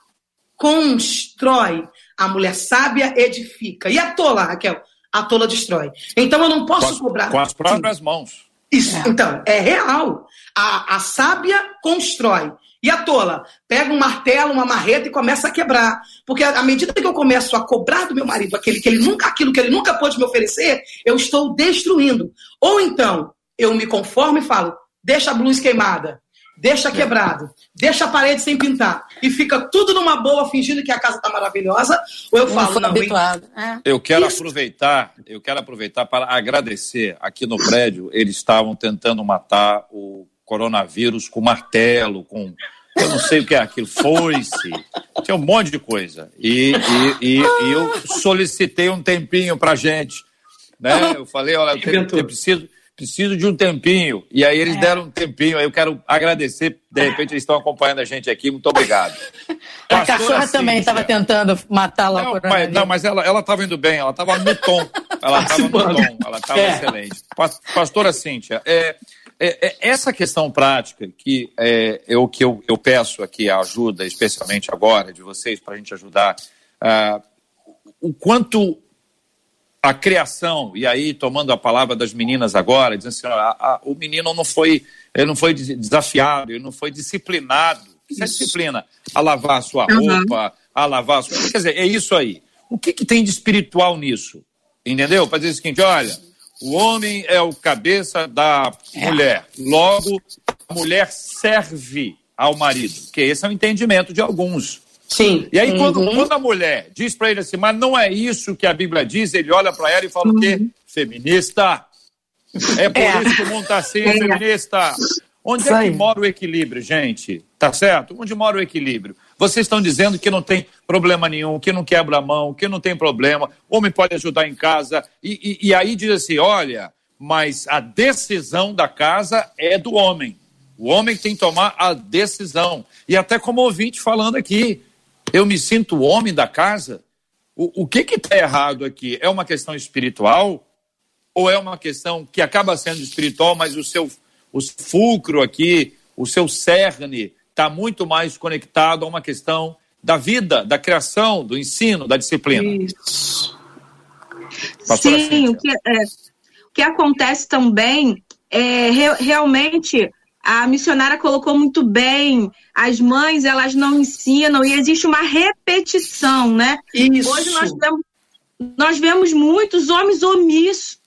constrói. A mulher sábia edifica. E a tola, Raquel? A tola destrói. Então eu não posso com, cobrar. Com as próprias Sim. mãos. Isso, é. então, é real. A, a sábia constrói. E a tola? Pega um martelo, uma marreta e começa a quebrar. Porque à medida que eu começo a cobrar do meu marido aquele que ele nunca, aquilo que ele nunca pôde me oferecer, eu estou destruindo. Ou então, eu me conformo e falo, deixa a luz queimada deixa quebrado, deixa a parede sem pintar e fica tudo numa boa fingindo que a casa está maravilhosa, ou eu falo, não, habituado. É. Eu quero Isso. aproveitar, eu quero aproveitar para agradecer. Aqui no prédio, eles estavam tentando matar o coronavírus com martelo, com eu não sei o que é aquilo, foi-se, tinha um monte de coisa. E, e, e, e eu solicitei um tempinho para gente. Né? Eu falei, olha, eu, eu preciso, preciso de um tempinho. E aí eles é. deram um tempinho. Aí eu quero agradecer. De repente eles estão acompanhando a gente aqui. Muito obrigado. *laughs* a cachorra também estava tentando matar lá não, mas, não, mas ela estava indo bem. Ela estava no tom. Ela estava no tom. Ela estava é. excelente. Pastora Cíntia, é, é, é, essa questão prática que é, é o que eu, eu peço aqui a ajuda, especialmente agora, de vocês, para a gente ajudar. Uh, o quanto a criação, e aí tomando a palavra das meninas agora, dizendo assim, a, a, o menino não foi, ele não foi desafiado, ele não foi disciplinado. Isso é disciplina. A lavar a sua roupa, uhum. a lavar a sua... Quer dizer, é isso aí. O que, que tem de espiritual nisso? Entendeu? Para dizer o seguinte, olha, o homem é o cabeça da mulher. Logo, a mulher serve ao marido. Que esse é o entendimento de alguns. Sim. E aí, uhum. quando, quando a mulher diz para ele assim, mas não é isso que a Bíblia diz, ele olha para ela e fala uhum. o quê? Uhum. Feminista. É por é. isso que o mundo está assim, é. feminista. Onde é que mora o equilíbrio, gente? Tá certo? Onde mora o equilíbrio? Vocês estão dizendo que não tem problema nenhum, que não quebra a mão, que não tem problema, homem pode ajudar em casa. E, e, e aí diz assim: olha, mas a decisão da casa é do homem. O homem tem que tomar a decisão. E até como ouvinte falando aqui, eu me sinto o homem da casa. O, o que está errado aqui? É uma questão espiritual? Ou é uma questão que acaba sendo espiritual, mas o seu o fulcro aqui, o seu cerne, está muito mais conectado a uma questão da vida, da criação, do ensino, da disciplina? Isso. Sim, o que, é, o que acontece também é re, realmente a missionária colocou muito bem, as mães elas não ensinam e existe uma repetição, né? Isso. Hoje nós vemos, nós vemos muitos homens omissos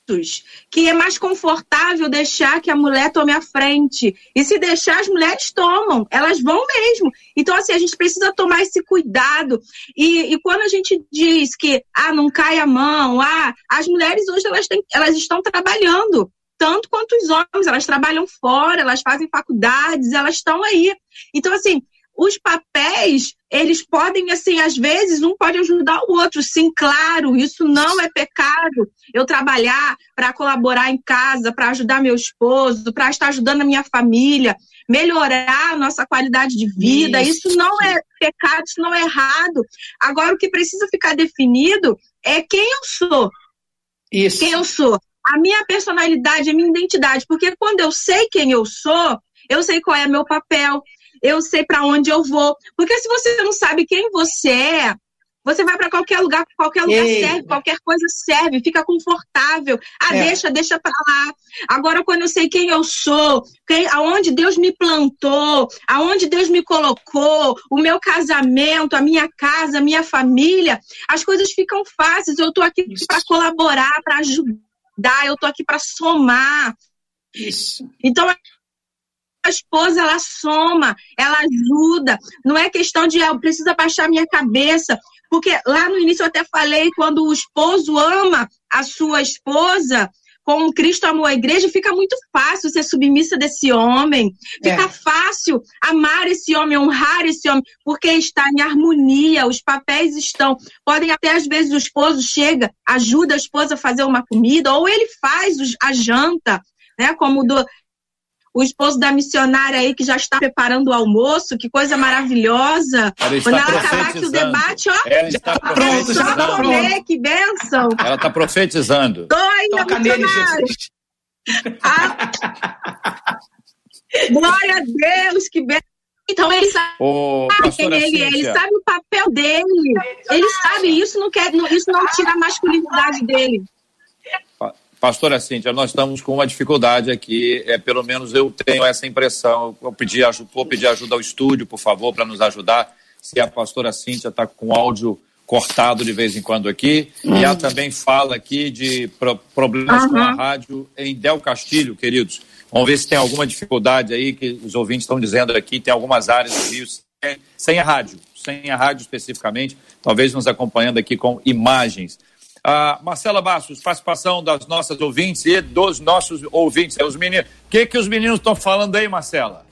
que é mais confortável deixar que a mulher tome a frente. E se deixar, as mulheres tomam, elas vão mesmo. Então, assim, a gente precisa tomar esse cuidado. E, e quando a gente diz que, ah, não cai a mão, ah, as mulheres hoje elas, têm, elas estão trabalhando tanto quanto os homens, elas trabalham fora, elas fazem faculdades, elas estão aí. Então, assim, os papéis, eles podem, assim, às vezes, um pode ajudar o outro. Sim, claro, isso não é pecado. Eu trabalhar para colaborar em casa, para ajudar meu esposo, para estar ajudando a minha família, melhorar a nossa qualidade de vida. Isso. isso não é pecado, isso não é errado. Agora, o que precisa ficar definido é quem eu sou. Isso. Quem eu sou. A minha personalidade, a minha identidade. Porque quando eu sei quem eu sou, eu sei qual é meu papel, eu sei para onde eu vou. Porque se você não sabe quem você é, você vai para qualquer lugar, qualquer lugar Ei. serve, qualquer coisa serve, fica confortável. Ah, é. deixa, deixa para lá. Agora, quando eu sei quem eu sou, quem, aonde Deus me plantou, aonde Deus me colocou, o meu casamento, a minha casa, a minha família, as coisas ficam fáceis. Eu estou aqui para colaborar, para ajudar, eu estou aqui para somar. Isso. Então, a esposa ela soma, ela ajuda. Não é questão de ah, eu preciso abaixar minha cabeça, porque lá no início eu até falei quando o esposo ama a sua esposa, como Cristo amou a igreja, fica muito fácil ser submissa desse homem. Fica é. fácil amar esse homem, honrar esse homem, porque está em harmonia, os papéis estão. Podem até, às vezes, o esposo chega, ajuda a esposa a fazer uma comida, ou ele faz a janta, né? Como do, o esposo da missionária aí que já está preparando o almoço, que coisa maravilhosa. Ela Quando ela acabar aqui o debate, ó, ela está pronto, já está comer, que bênção. Ela está profetizando. Tô ainda, Toca nele, Jesus. Ah, glória a Deus, que bênção. Então ele sabe quem ele é, ele sabe o papel dele. Ele sabe isso, não quer, isso não tira a masculinidade dele. Pastora Cíntia, nós estamos com uma dificuldade aqui, é, pelo menos eu tenho essa impressão. Eu pedi, vou pedir ajuda ao estúdio, por favor, para nos ajudar. Se a pastora Cíntia está com áudio cortado de vez em quando aqui. E ela também fala aqui de pro, problemas uhum. com a rádio em Del Castilho, queridos. Vamos ver se tem alguma dificuldade aí, que os ouvintes estão dizendo aqui, tem algumas áreas do Rio sem, sem a rádio, sem a rádio especificamente, talvez nos acompanhando aqui com imagens. Ah, Marcela Bastos, participação das nossas ouvintes e dos nossos ouvintes. É, os meninos. O que, que os meninos estão falando aí, Marcela?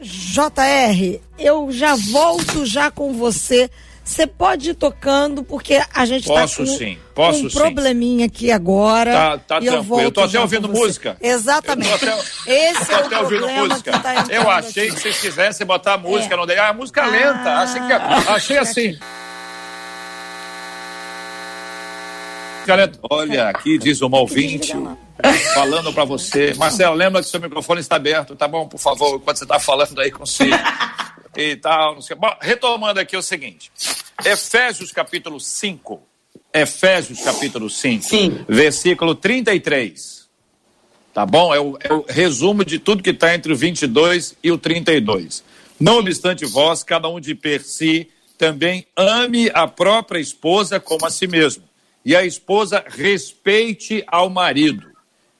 JR, eu já volto já com você. Você pode ir tocando, porque a gente está com, sim, posso um probleminha aqui agora. Tá, tá e eu tranquilo. Eu tô até ouvindo música. Exatamente. Até, *laughs* Esse é o até ouvindo música. Tá eu achei aqui. que vocês quisessem botar música é. no Ah, música ah, lenta. Achei, que, achei assim. Olha, aqui diz uma ouvinte falando para você. Marcelo, lembra que seu microfone está aberto, tá bom? Por favor, quando você está falando aí com você *laughs* e tal. Não sei. Bom, retomando aqui o seguinte: Efésios capítulo 5. Efésios capítulo 5, Sim. versículo 33. Tá bom? É o, é o resumo de tudo que está entre o 22 e o 32. Não obstante vós, cada um de per si, também ame a própria esposa como a si mesmo e a esposa respeite ao marido.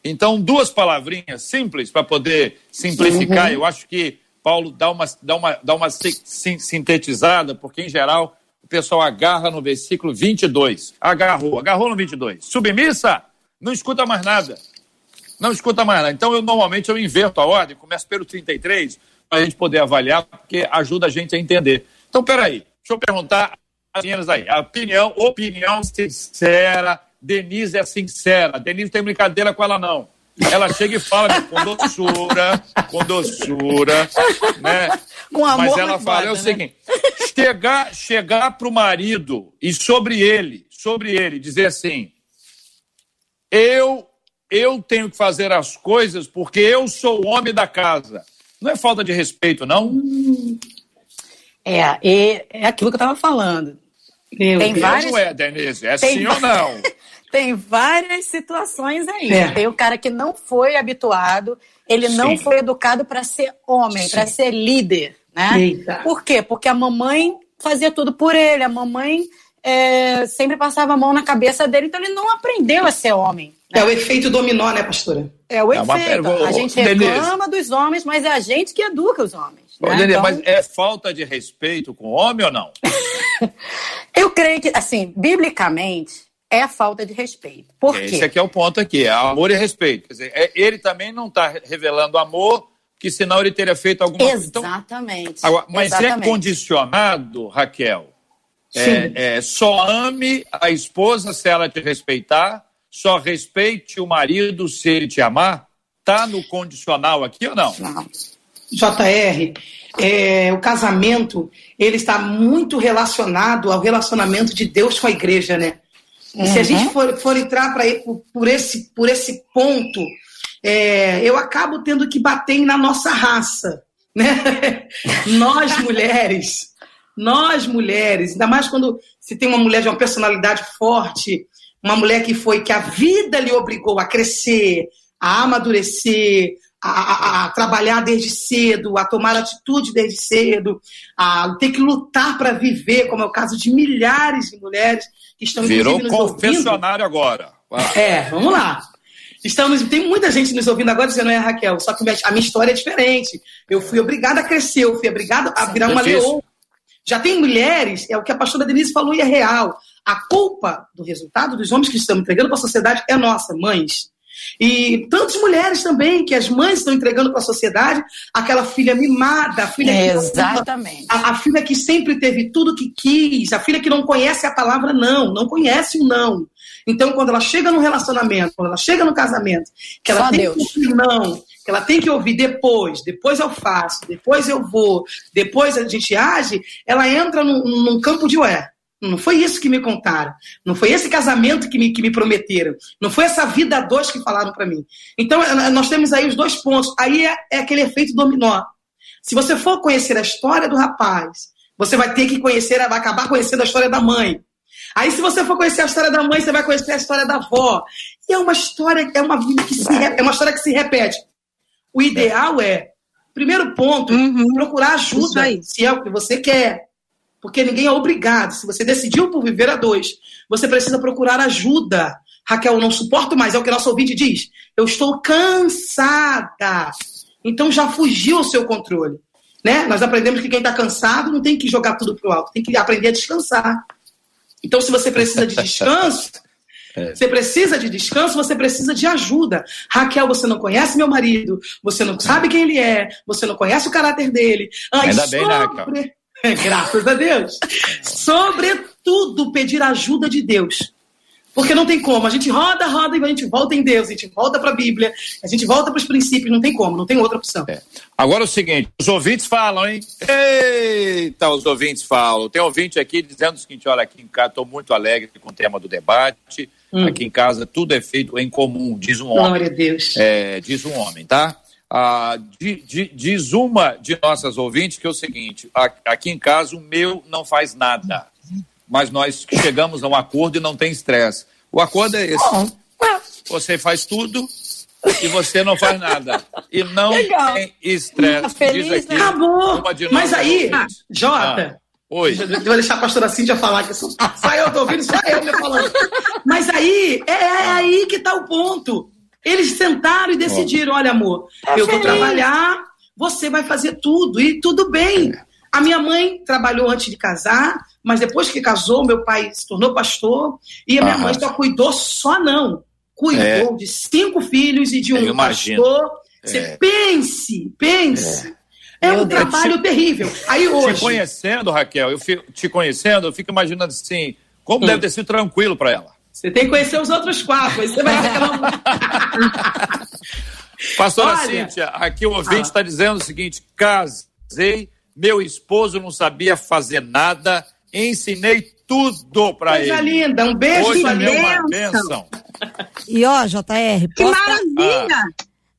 Então, duas palavrinhas simples para poder simplificar. Uhum. Eu acho que Paulo dá uma, dá uma, dá uma sintetizada, porque em geral o pessoal agarra no versículo 22. Agarrou, agarrou no 22. Submissa, não escuta mais nada. Não escuta mais nada. Então, eu normalmente eu inverto a ordem, começo pelo 33, para a gente poder avaliar, porque ajuda a gente a entender. Então, peraí, deixa eu perguntar as meninas aí. A opinião, opinião sincera. Denise é sincera. Denise tem brincadeira com ela, não. Ela chega e fala com doçura, com doçura, né? Com amor, Mas ela fala, é o né? seguinte, chegar, chegar para o marido e sobre ele, sobre ele, dizer assim, eu, eu tenho que fazer as coisas porque eu sou o homem da casa. Não é falta de respeito, não? É, é, é aquilo que eu estava falando. Meu Tem Deus. várias... Não é, Denise, é Tem... sim ou *laughs* não? Tem várias situações aí. É. Tem o cara que não foi habituado, ele Sim. não foi educado para ser homem, para ser líder, né? Eita. Por quê? Porque a mamãe fazia tudo por ele, a mamãe é, sempre passava a mão na cabeça dele, então ele não aprendeu a ser homem. Né? É o efeito dominó, né, pastora? É o é efeito. A gente reclama dos homens, mas é a gente que educa os homens. Né? Denise, então... Mas é falta de respeito com o homem ou não? *laughs* Eu creio que, assim, biblicamente, é a falta de respeito. Por Esse quê? aqui é o ponto aqui, é amor e respeito. Quer dizer, é, ele também não está revelando amor, que senão ele teria feito alguma coisa. Então, Exatamente. Então, agora, mas é Exatamente. é condicionado, Raquel? É, é, só ame a esposa se ela te respeitar, só respeite o marido se ele te amar? Tá no condicional aqui ou não? Não. JR, é, o casamento ele está muito relacionado ao relacionamento de Deus com a igreja, né? Uhum. Se a gente uhum. for, for entrar para por, por, esse, por esse ponto, é, eu acabo tendo que bater na nossa raça. Né? *laughs* nós mulheres, nós mulheres, ainda mais quando se tem uma mulher de uma personalidade forte, uma mulher que foi que a vida lhe obrigou a crescer, a amadurecer, a, a, a, trabalhar desde cedo, a tomar atitude desde cedo, a ter que lutar para viver, como é o caso de milhares de mulheres que estão Virou confessionário ouvindo. agora. É, vamos lá. Estamos, tem muita gente nos ouvindo agora dizendo, é Raquel, só que a minha história é diferente. Eu fui obrigada a crescer, eu fui obrigada a virar uma leoa. Já tem mulheres, é o que a pastora Denise falou e é real. A culpa do resultado dos homens que estamos entregando para a sociedade é nossa, mães. E tantas mulheres também, que as mães estão entregando para a sociedade aquela filha mimada, a filha é, Exatamente. A, a, filha que sempre teve tudo que quis, a filha que não conhece a palavra não, não conhece o não. Então, quando ela chega no relacionamento, quando ela chega no casamento, que ela Só tem Deus. que ouvir não, que ela tem que ouvir depois, depois eu faço, depois eu vou, depois a gente age, ela entra num, num campo de ué. Não foi isso que me contaram. Não foi esse casamento que me, que me prometeram. Não foi essa vida a dois que falaram para mim. Então, nós temos aí os dois pontos. Aí é, é, aquele efeito dominó. Se você for conhecer a história do rapaz, você vai ter que conhecer, vai acabar conhecendo a história da mãe. Aí, se você for conhecer a história da mãe, você vai conhecer a história da avó. E é uma história, é uma vida que se, é uma história que se repete. O ideal é, primeiro ponto, uhum. procurar ajuda, se é o que você quer porque ninguém é obrigado. Se você decidiu por viver a dois, você precisa procurar ajuda. Raquel, eu não suporto mais, é o que nosso ouvinte diz. Eu estou cansada. Então já fugiu o seu controle. Né? Nós aprendemos que quem está cansado não tem que jogar tudo para o alto, tem que aprender a descansar. Então, se você precisa de descanso, *laughs* é. Você precisa de descanso, você precisa de ajuda. Raquel, você não conhece meu marido, você não sabe quem ele é, você não conhece o caráter dele. Ai, Ainda sobre... bem, né, Raquel? Graças a Deus. Sobretudo, pedir ajuda de Deus. Porque não tem como. A gente roda, roda e a gente volta em Deus, a gente volta para a Bíblia, a gente volta para os princípios, não tem como, não tem outra opção. É. Agora é o seguinte: os ouvintes falam, hein? Eita, os ouvintes falam. Tem ouvinte aqui dizendo o seguinte: olha, aqui em casa estou muito alegre com o tema do debate. Hum. Aqui em casa tudo é feito em comum, diz um homem. Glória a Deus. É, diz um homem, tá? Ah, diz uma de nossas ouvintes que é o seguinte: aqui em casa o meu não faz nada, mas nós chegamos a um acordo e não tem estresse. O acordo é esse: você faz tudo e você não faz nada. E não Legal. tem estresse. Diz aqui, né? Acabou. Mas aí, Jota. Ah. Oi. Vou deixar a pastora Cíntia falar que só, *laughs* só eu tô ouvindo, só eu me falando. Mas aí, é, é aí que tá o ponto. Eles sentaram e decidiram: olha, amor, tá eu vou trabalhar, você vai fazer tudo e tudo bem. A minha mãe trabalhou antes de casar, mas depois que casou, meu pai se tornou pastor e a minha mãe só cuidou só não. Cuidou é. de cinco filhos e de um pastor. Você é. pense, pense. É, é um trabalho te, terrível. Aí hoje. Te conhecendo, Raquel, eu fico, te conhecendo, eu fico imaginando assim, como hum. deve ter sido tranquilo para ela. Você tem que conhecer os outros quatro, aí você vai aquela. *laughs* Pastora Olha, Cíntia, aqui o ouvinte está ah. dizendo o seguinte: casei, meu esposo não sabia fazer nada, ensinei tudo para ele. Coisa linda, um beijo, Hoje é uma bênção. E ó, JR, que maravilha! Ah.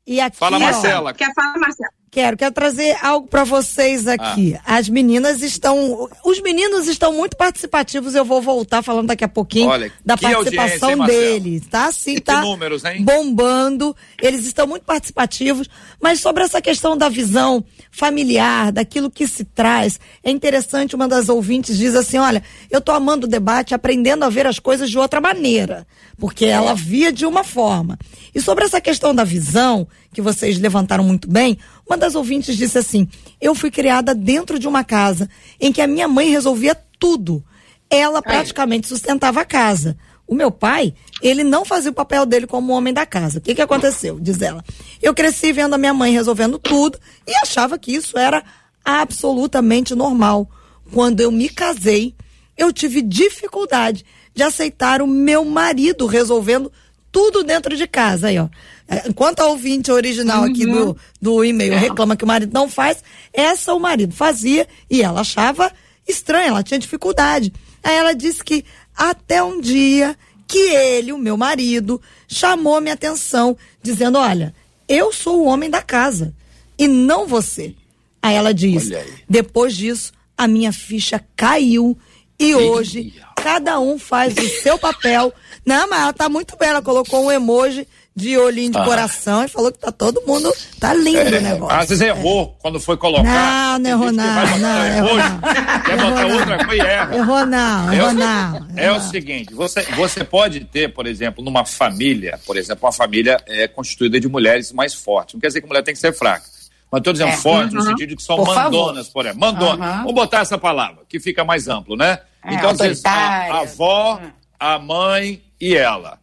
E aqui, Fala, Marcela. Quer falar, Marcela? Quero, quero trazer algo para vocês aqui. Ah. As meninas estão, os meninos estão muito participativos. Eu vou voltar falando daqui a pouquinho Olha, da participação hein, deles, tá? Sim, tá números, hein? bombando. Eles estão muito participativos, mas sobre essa questão da visão familiar, daquilo que se traz, é interessante. Uma das ouvintes diz assim: "Olha, eu tô amando o debate, aprendendo a ver as coisas de outra maneira, porque ela via de uma forma. E sobre essa questão da visão que vocês levantaram muito bem, uma das ouvintes disse assim: Eu fui criada dentro de uma casa em que a minha mãe resolvia tudo. Ela praticamente sustentava a casa. O meu pai, ele não fazia o papel dele como homem da casa. O que, que aconteceu? Diz ela. Eu cresci vendo a minha mãe resolvendo tudo e achava que isso era absolutamente normal. Quando eu me casei, eu tive dificuldade de aceitar o meu marido resolvendo tudo dentro de casa. Aí, ó. É, enquanto a ouvinte original uhum. aqui do, do e-mail é. reclama que o marido não faz, essa o marido fazia e ela achava estranha, ela tinha dificuldade. Aí ela disse que até um dia que ele, o meu marido, chamou minha atenção, dizendo: Olha, eu sou o homem da casa e não você. Aí ela diz: Depois disso, a minha ficha caiu e hoje cada um faz o seu papel. Não, mas ela tá muito bem. Ela colocou um emoji de olhinho de ah. coração e falou que tá todo mundo. Tá lindo é, o negócio. Às vezes errou é. quando foi colocar. Não, não errou não. Não, errou não. Quer botar outra coisa e erra. Errou não, errou não. É o seguinte: você, você pode ter, por exemplo, numa família, por exemplo, uma família é constituída de mulheres mais fortes. Não quer dizer que a mulher tem que ser fraca. Mas estou dizendo é, forte no sentido de que são por mandonas, favor. por exemplo. Mandona. Vamos botar essa palavra, que fica mais amplo, né? É, então, vezes, a, a avó, a mãe e ela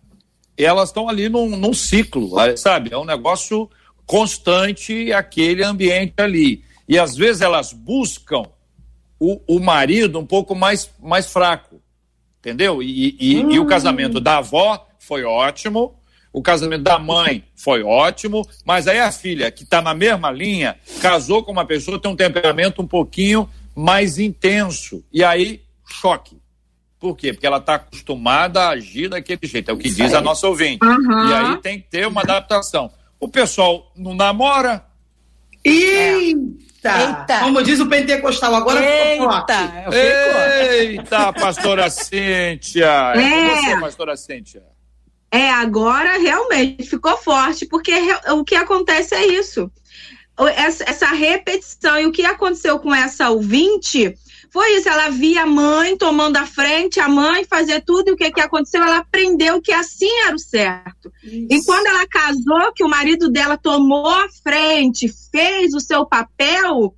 elas estão ali num, num ciclo, sabe? É um negócio constante aquele ambiente ali. E às vezes elas buscam o, o marido um pouco mais, mais fraco, entendeu? E, e, hum. e, o casamento da avó foi ótimo, o casamento da mãe foi ótimo, mas aí a filha, que está na mesma linha, casou com uma pessoa que tem um temperamento um pouquinho mais intenso. E aí, choque. Por quê? Porque ela está acostumada a agir daquele jeito, é o que Isso diz aí. a nossa ouvinte. Uhum. E aí tem que ter uma adaptação. O pessoal não namora. Eita! Eita. Como diz o pentecostal, agora Eita! Eita, pastora Cíntia! É. é você, pastora Cíntia? É, agora realmente ficou forte, porque o que acontece é isso. Essa, essa repetição. E o que aconteceu com essa ouvinte foi isso, ela via a mãe tomando a frente, a mãe fazia tudo, e o que, que aconteceu? Ela aprendeu que assim era o certo. Isso. E quando ela casou, que o marido dela tomou a frente, fez o seu papel,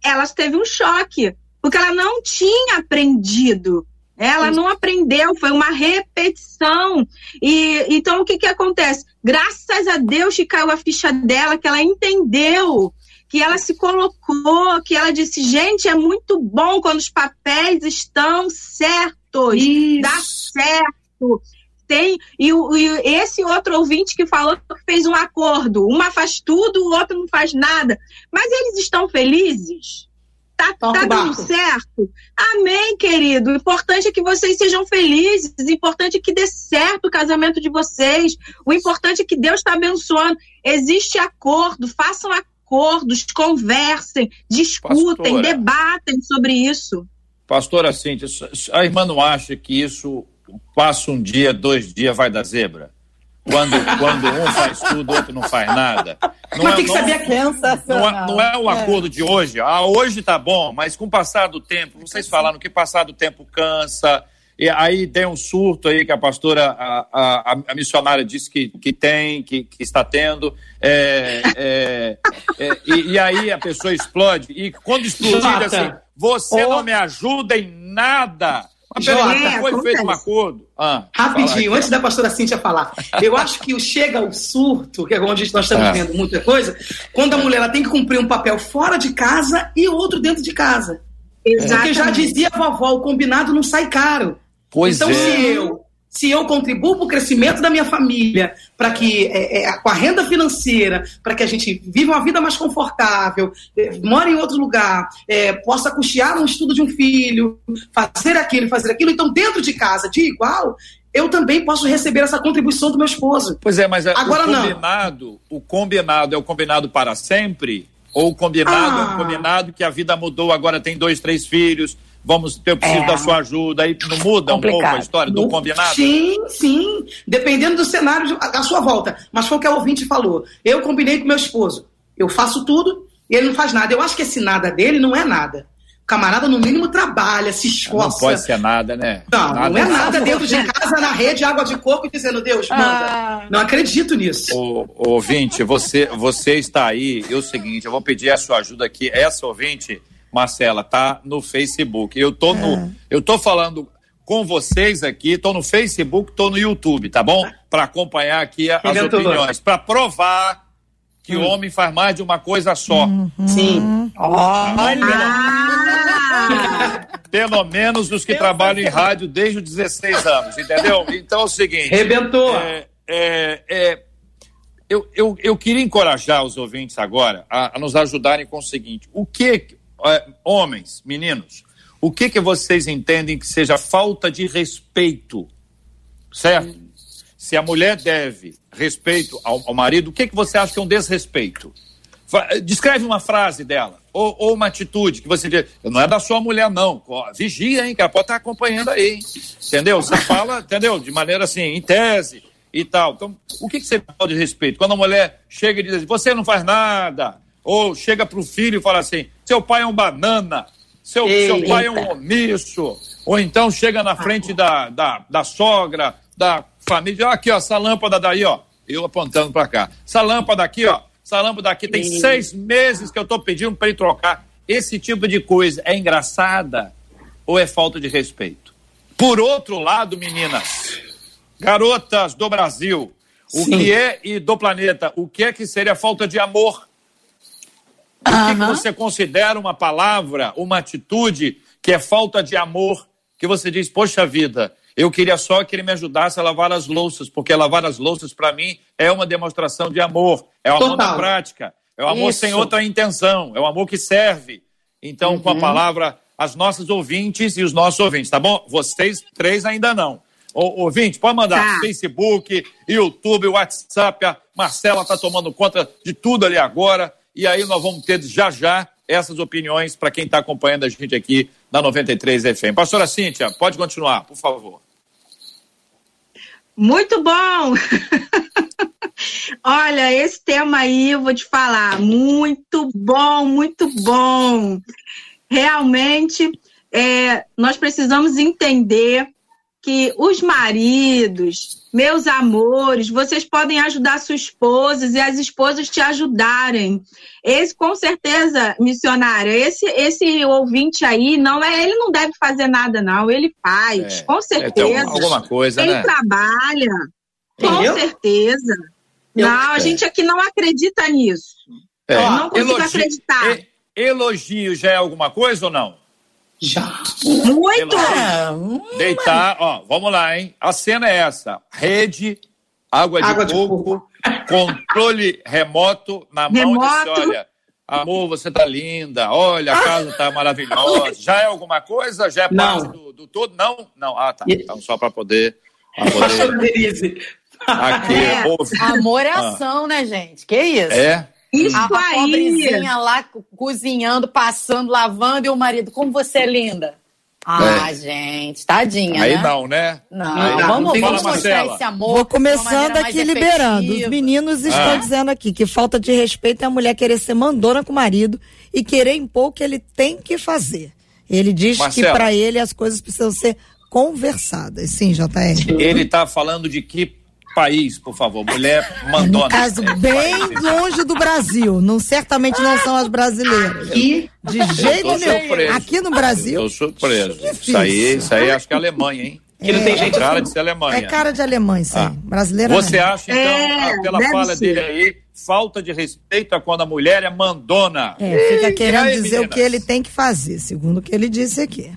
ela teve um choque, porque ela não tinha aprendido. Ela não aprendeu, foi uma repetição. E então o que que acontece? Graças a Deus que caiu a ficha dela, que ela entendeu que ela se colocou, que ela disse: gente, é muito bom quando os papéis estão certos, Isso. dá certo. Tem, e, e, esse outro ouvinte que falou que fez um acordo, uma faz tudo, o outro não faz nada. Mas eles estão felizes? Tá, tá dando certo? Amém, querido. O importante é que vocês sejam felizes. O importante é que dê certo o casamento de vocês. O importante é que Deus está abençoando. Existe acordo, façam acordo acordos, conversem, discutem, Pastora, debatem sobre isso. Pastora Cíntia, a irmã não acha que isso passa um dia, dois dias, vai da zebra? Quando, *laughs* quando um faz tudo, o outro não faz nada. Não mas é, tem que não, saber a criança. Não é, não é o é. acordo é. de hoje. Ah, hoje tá bom, mas com o passar do tempo, vocês falaram que passar do tempo cansa, e aí tem um surto aí que a pastora, a, a, a missionária disse que, que tem, que, que está tendo, é, é, é, e, e, aí a pessoa explode, e quando explodir assim, você oh. não me ajuda em nada. Mas peraí, foi acontece. feito um acordo. Ah, Rapidinho, antes da pastora Cíntia falar. Eu acho que o chega ao surto, que é onde nós estamos é. vendo muita coisa, quando a mulher ela tem que cumprir um papel fora de casa e outro dentro de casa. Exatamente. Porque já dizia a vovó, o combinado não sai caro. Pois então, é. se eu se eu contribuo para o crescimento da minha família, para que é, é, com a renda financeira, para que a gente viva uma vida mais confortável, é, more em outro lugar, é, possa custear um estudo de um filho, fazer aquilo, fazer aquilo, então dentro de casa, de igual, eu também posso receber essa contribuição do meu esposo. Pois é, mas é, Agora, o combinado, não. o combinado é o combinado para sempre? Ou o combinado ah. é o combinado que a vida mudou, agora tem dois, três filhos, vamos ter preciso é. da sua ajuda, aí não muda Complicado. um pouco a história do combinado? Sim, sim, dependendo do cenário à sua volta. Mas foi o que a ouvinte falou. Eu combinei com meu esposo, eu faço tudo e ele não faz nada. Eu acho que esse nada dele não é nada. O camarada, no mínimo, trabalha, se esforça. Não pode ser nada, né? Não, nada não é nada dentro de casa, na rede, água de coco, dizendo, Deus, manda. Ah. Não acredito nisso. Ô, ouvinte, você, você está aí, é o seguinte, eu vou pedir a sua ajuda aqui. Essa ouvinte Marcela, tá no Facebook. Eu tô no, é. eu tô falando com vocês aqui, tô no Facebook, tô no YouTube, tá bom? Para acompanhar aqui as opiniões, para provar que hum. o homem faz mais de uma coisa só. Uhum. Sim. Olha! Ah. *laughs* Pelo menos os que trabalham em rádio desde os 16 anos, entendeu? Então é o seguinte. Rebentou. É, é, é, eu, eu, eu queria encorajar os ouvintes agora a, a nos ajudarem com o seguinte: o que é, homens, meninos, o que que vocês entendem que seja falta de respeito, certo? Se a mulher deve respeito ao, ao, marido, o que que você acha que é um desrespeito? Descreve uma frase dela, ou, ou uma atitude que você diz, não é da sua mulher não, vigia, hein, que ela pode estar acompanhando aí, entendeu? Você *laughs* fala, entendeu? De maneira assim, em tese e tal. Então, o que que você fala de respeito? Quando a mulher chega e diz assim, você não faz nada, ou chega para o filho e fala assim: seu pai é um banana, seu, seu pai é um omisso. Ou então chega na frente da, da, da sogra, da família, aqui, ó, essa lâmpada daí, ó. Eu apontando para cá. Essa lâmpada aqui, ó. Essa lâmpada aqui tem seis meses que eu estou pedindo para ele trocar. Esse tipo de coisa é engraçada ou é falta de respeito? Por outro lado, meninas, garotas do Brasil, o Sim. que é e do planeta, o que é que seria falta de amor? O que, que você considera uma palavra, uma atitude que é falta de amor, que você diz, poxa vida, eu queria só que ele me ajudasse a lavar as louças, porque lavar as louças, para mim, é uma demonstração de amor. É o amor na prática. É o amor Isso. sem outra intenção. É o amor que serve. Então, uhum. com a uhum. palavra, as nossas ouvintes e os nossos ouvintes, tá bom? Vocês três ainda não. O, ouvinte, pode mandar tá. Facebook, YouTube, WhatsApp. A Marcela está tomando conta de tudo ali agora. E aí nós vamos ter já já essas opiniões para quem está acompanhando a gente aqui na 93 FM. Pastora Cíntia, pode continuar, por favor. Muito bom! *laughs* Olha, esse tema aí eu vou te falar, muito bom, muito bom. Realmente, é, nós precisamos entender que os maridos, meus amores, vocês podem ajudar suas esposas e as esposas te ajudarem. Esse, com certeza, missionária, esse, esse ouvinte aí, não é, ele não deve fazer nada, não. Ele faz, é, com certeza. É, alguma coisa, ele né? trabalha, com Eu? certeza. Eu, não, a é. gente aqui não acredita nisso. É. Não consigo elogio, acreditar. Elogio já é alguma coisa ou não? Já. Muito! É, Deitar, ó, vamos lá, hein? A cena é essa: rede, água de, água coco, de coco, controle remoto na mão remoto. de olha. Amor, você tá linda. Olha, a casa tá maravilhosa. Já é alguma coisa? Já é parte do, do, todo? Não? Não. Ah, tá. Então, só para poder. Pra poder... Aqui, é, ouve. Amor é ah. ação, ah. né, gente? Que isso? É. Isso a, aí. Pobrezinha lá cozinhando, passando, lavando e o marido, como você é linda. Ah, é. gente, tadinha. Aí né? não, né? Não, Aí não. vamos, vamos mostrar esse amor. Vou começando aqui liberando. Os meninos estão ah. dizendo aqui que falta de respeito é a mulher querer ser mandona com o marido e querer impor o que ele tem que fazer. Ele diz Marcela. que para ele as coisas precisam ser conversadas. Sim, JR. Ele está falando de que país, por favor? Mulher mandona. No caso, é, bem longe do Brasil. Não, certamente não são as brasileiras. E de jeito nenhum. Aqui no Brasil. Estou surpreso. Isso aí, isso aí acho que é Alemanha, hein? Que é, não tem jeito cara de ser Alemanha. É cara de Alemanha, sim. Ah. Brasileira Você não. acha, então, é, pela fala ser. dele aí, falta de respeito a quando a mulher é mandona? É, fica querendo aí, dizer meninas? o que ele tem que fazer, segundo o que ele disse aqui.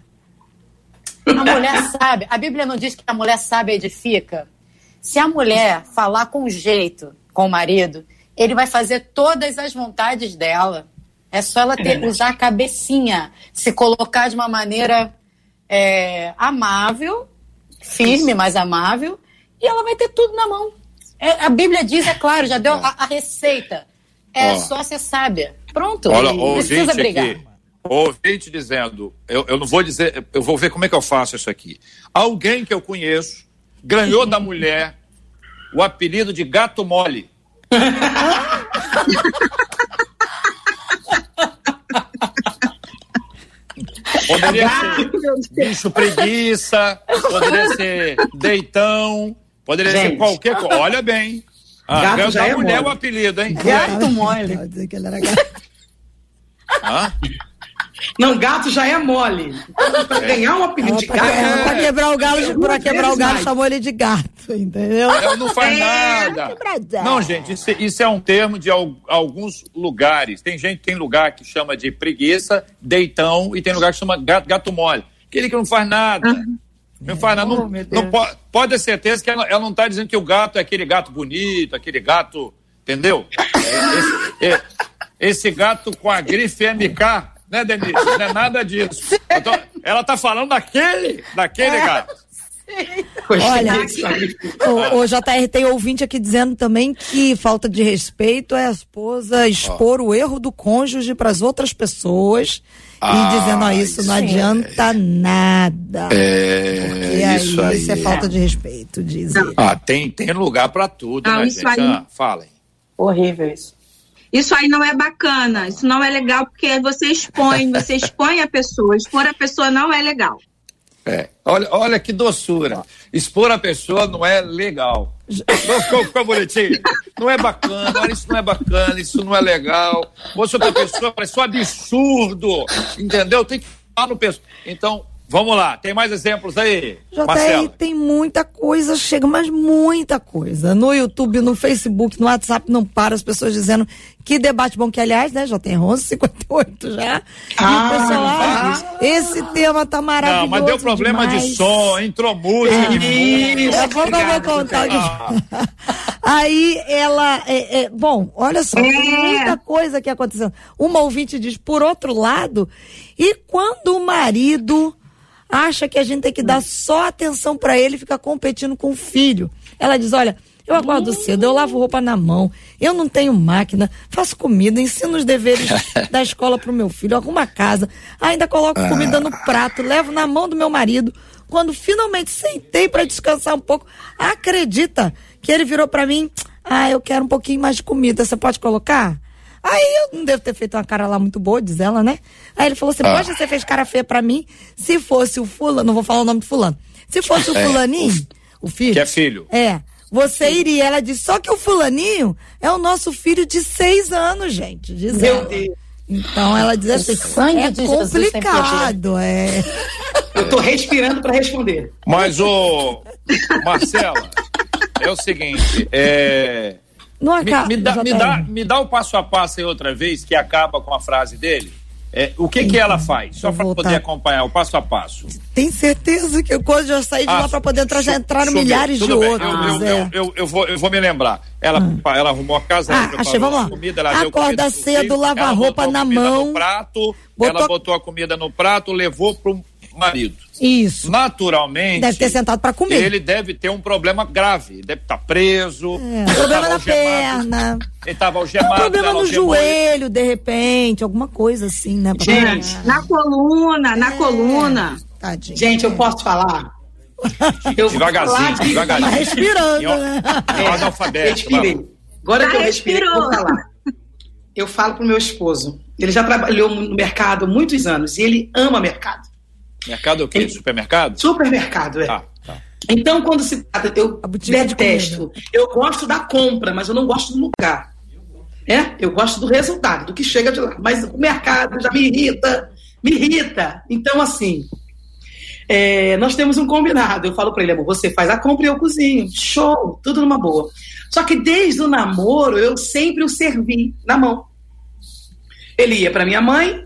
A mulher sabe, a Bíblia não diz que a mulher sabe edifica. Se a mulher falar com jeito com o marido, ele vai fazer todas as vontades dela. É só ela ter, é usar a cabecinha, se colocar de uma maneira é, amável, firme, mas amável, e ela vai ter tudo na mão. É, a Bíblia diz, é claro, já deu a, a receita. É Ó, só ser sábia. Pronto. Olha, precisa brigar. Aqui, ouvinte dizendo, eu, eu não vou dizer, eu vou ver como é que eu faço isso aqui. Alguém que eu conheço ganhou da mulher o apelido de gato mole. Poderia ser bicho preguiça, poderia ser deitão, poderia Gente. ser qualquer coisa. Olha bem. Ah, gato já é mulher mole. o apelido, hein? Gato mole. Hã? Não, gato já é mole. Para é. ganhar um apelido de gato. É, para quebrar o galo, para quebrar o galo, chamou ele de gato, entendeu? É, não faz é, nada. Não, gente, isso, isso, é um termo de alguns lugares. Tem gente, tem lugar que chama de preguiça, deitão, e tem lugar que chama gato, gato mole. Aquele que não faz nada. Uhum. Não faz nada. Não, oh, não pode, pode ter certeza que ela, ela não está dizendo que o gato é aquele gato bonito, aquele gato. Entendeu? Esse, esse gato com a grife MK né, Denise? Não é nada disso. Tô, ela tá falando daquele, daquele é. gato. Olha, o, o, JR tem ouvinte aqui dizendo também que falta de respeito é a esposa expor oh. o erro do cônjuge para as outras pessoas ah, e dizendo, ó, isso não adianta é. nada. É, porque aí, isso, aí, isso é falta de respeito, dizem. Ah, tem, tem lugar para tudo, ah, né, gente? Aí... Ah, falem. Horrível isso. Isso aí não é bacana, isso não é legal porque você expõe, você *laughs* expõe a pessoa. Expor a pessoa não é legal. É. Olha, olha que doçura. Expor a pessoa não é legal. Não ficou, ficou bonitinho? Não é bacana, olha, isso não é bacana, isso não é legal. Você outra pessoa parece um absurdo. Entendeu? Tem que falar no pessoal. Então, Vamos lá, tem mais exemplos aí? JR, tem muita coisa, chega, mas muita coisa. No YouTube, no Facebook, no WhatsApp, não para as pessoas dizendo que debate bom, que aliás, né, já tem 11h58 já. Ah, pessoal, ah, esse tema tá maravilhoso. Não, mas deu problema demais. de som, entrou música é, de Daqui a pouco eu vou contar. Ah. *laughs* Aí ela, é, é, bom, olha só, tem é. muita coisa que acontecendo. Uma ouvinte diz, por outro lado, e quando o marido acha que a gente tem que dar só atenção para ele e ficar competindo com o filho. Ela diz: olha. Eu acordo cedo, eu lavo roupa na mão, eu não tenho máquina, faço comida, ensino os deveres *laughs* da escola para o meu filho, arrumo a casa, ainda coloco comida no prato, levo na mão do meu marido. Quando finalmente sentei para descansar um pouco, acredita que ele virou para mim: Ah, eu quero um pouquinho mais de comida, você pode colocar? Aí eu não devo ter feito uma cara lá muito boa, diz ela, né? Aí ele falou assim: ah. Poxa, você fez cara feia pra mim. Se fosse o fulano, não vou falar o nome do fulano. Se fosse o é, fulaninho, o, o, filho. Que é filho. É. Você iria. Ela disse: Só que o fulaninho é o nosso filho de seis anos, gente. Diz Meu ela. Deus. Então ela diz assim: é complicado, é. Eu tô respirando para responder. Mas, ô, Marcela, é o seguinte, é não acaba. Me, me, dá, me, dá, me dá o passo a passo aí outra vez, que acaba com a frase dele. É, o que, que ela faz? Só para poder acompanhar o passo a passo. Tem certeza que eu saí de ah, lá para poder entrar, já entraram milhares de outros. Eu, eu, é. eu, eu, vou, eu vou me lembrar. Ela, hum. ela arrumou a casa, ah, ela achei, vamos comida, ela Acorda cedo, lava roupa na mão. Prato, botou... Ela botou a comida no prato, levou pro marido. Isso. Naturalmente. Deve ter sentado para comer. Ele deve ter um problema grave. Deve estar tá preso. É, problema na perna. Ele estava algemado. Um problema no joelho, de repente, alguma coisa assim, né? Gente, na coluna, na é. coluna. Tadinho. Gente, eu posso falar? *laughs* Eu devagarzinho, devagarzinho. Tá respirando, né? É, analfabeto. Respirei. Agora que eu respirei, vou falar. Eu falo pro meu esposo. Ele já trabalhou no mercado muitos anos e ele ama mercado. Mercado é o quê? Supermercado? Supermercado, é. Ah, tá. Então, quando se trata, eu detesto. De eu gosto da compra, mas eu não gosto do lugar. É? Eu gosto do resultado, do que chega de lá. Mas o mercado já me irrita, me irrita. Então, assim, é, nós temos um combinado. Eu falo para ele, amor, você faz a compra e eu cozinho. Show, tudo numa boa. Só que desde o namoro, eu sempre o servi na mão. Ele ia para minha mãe,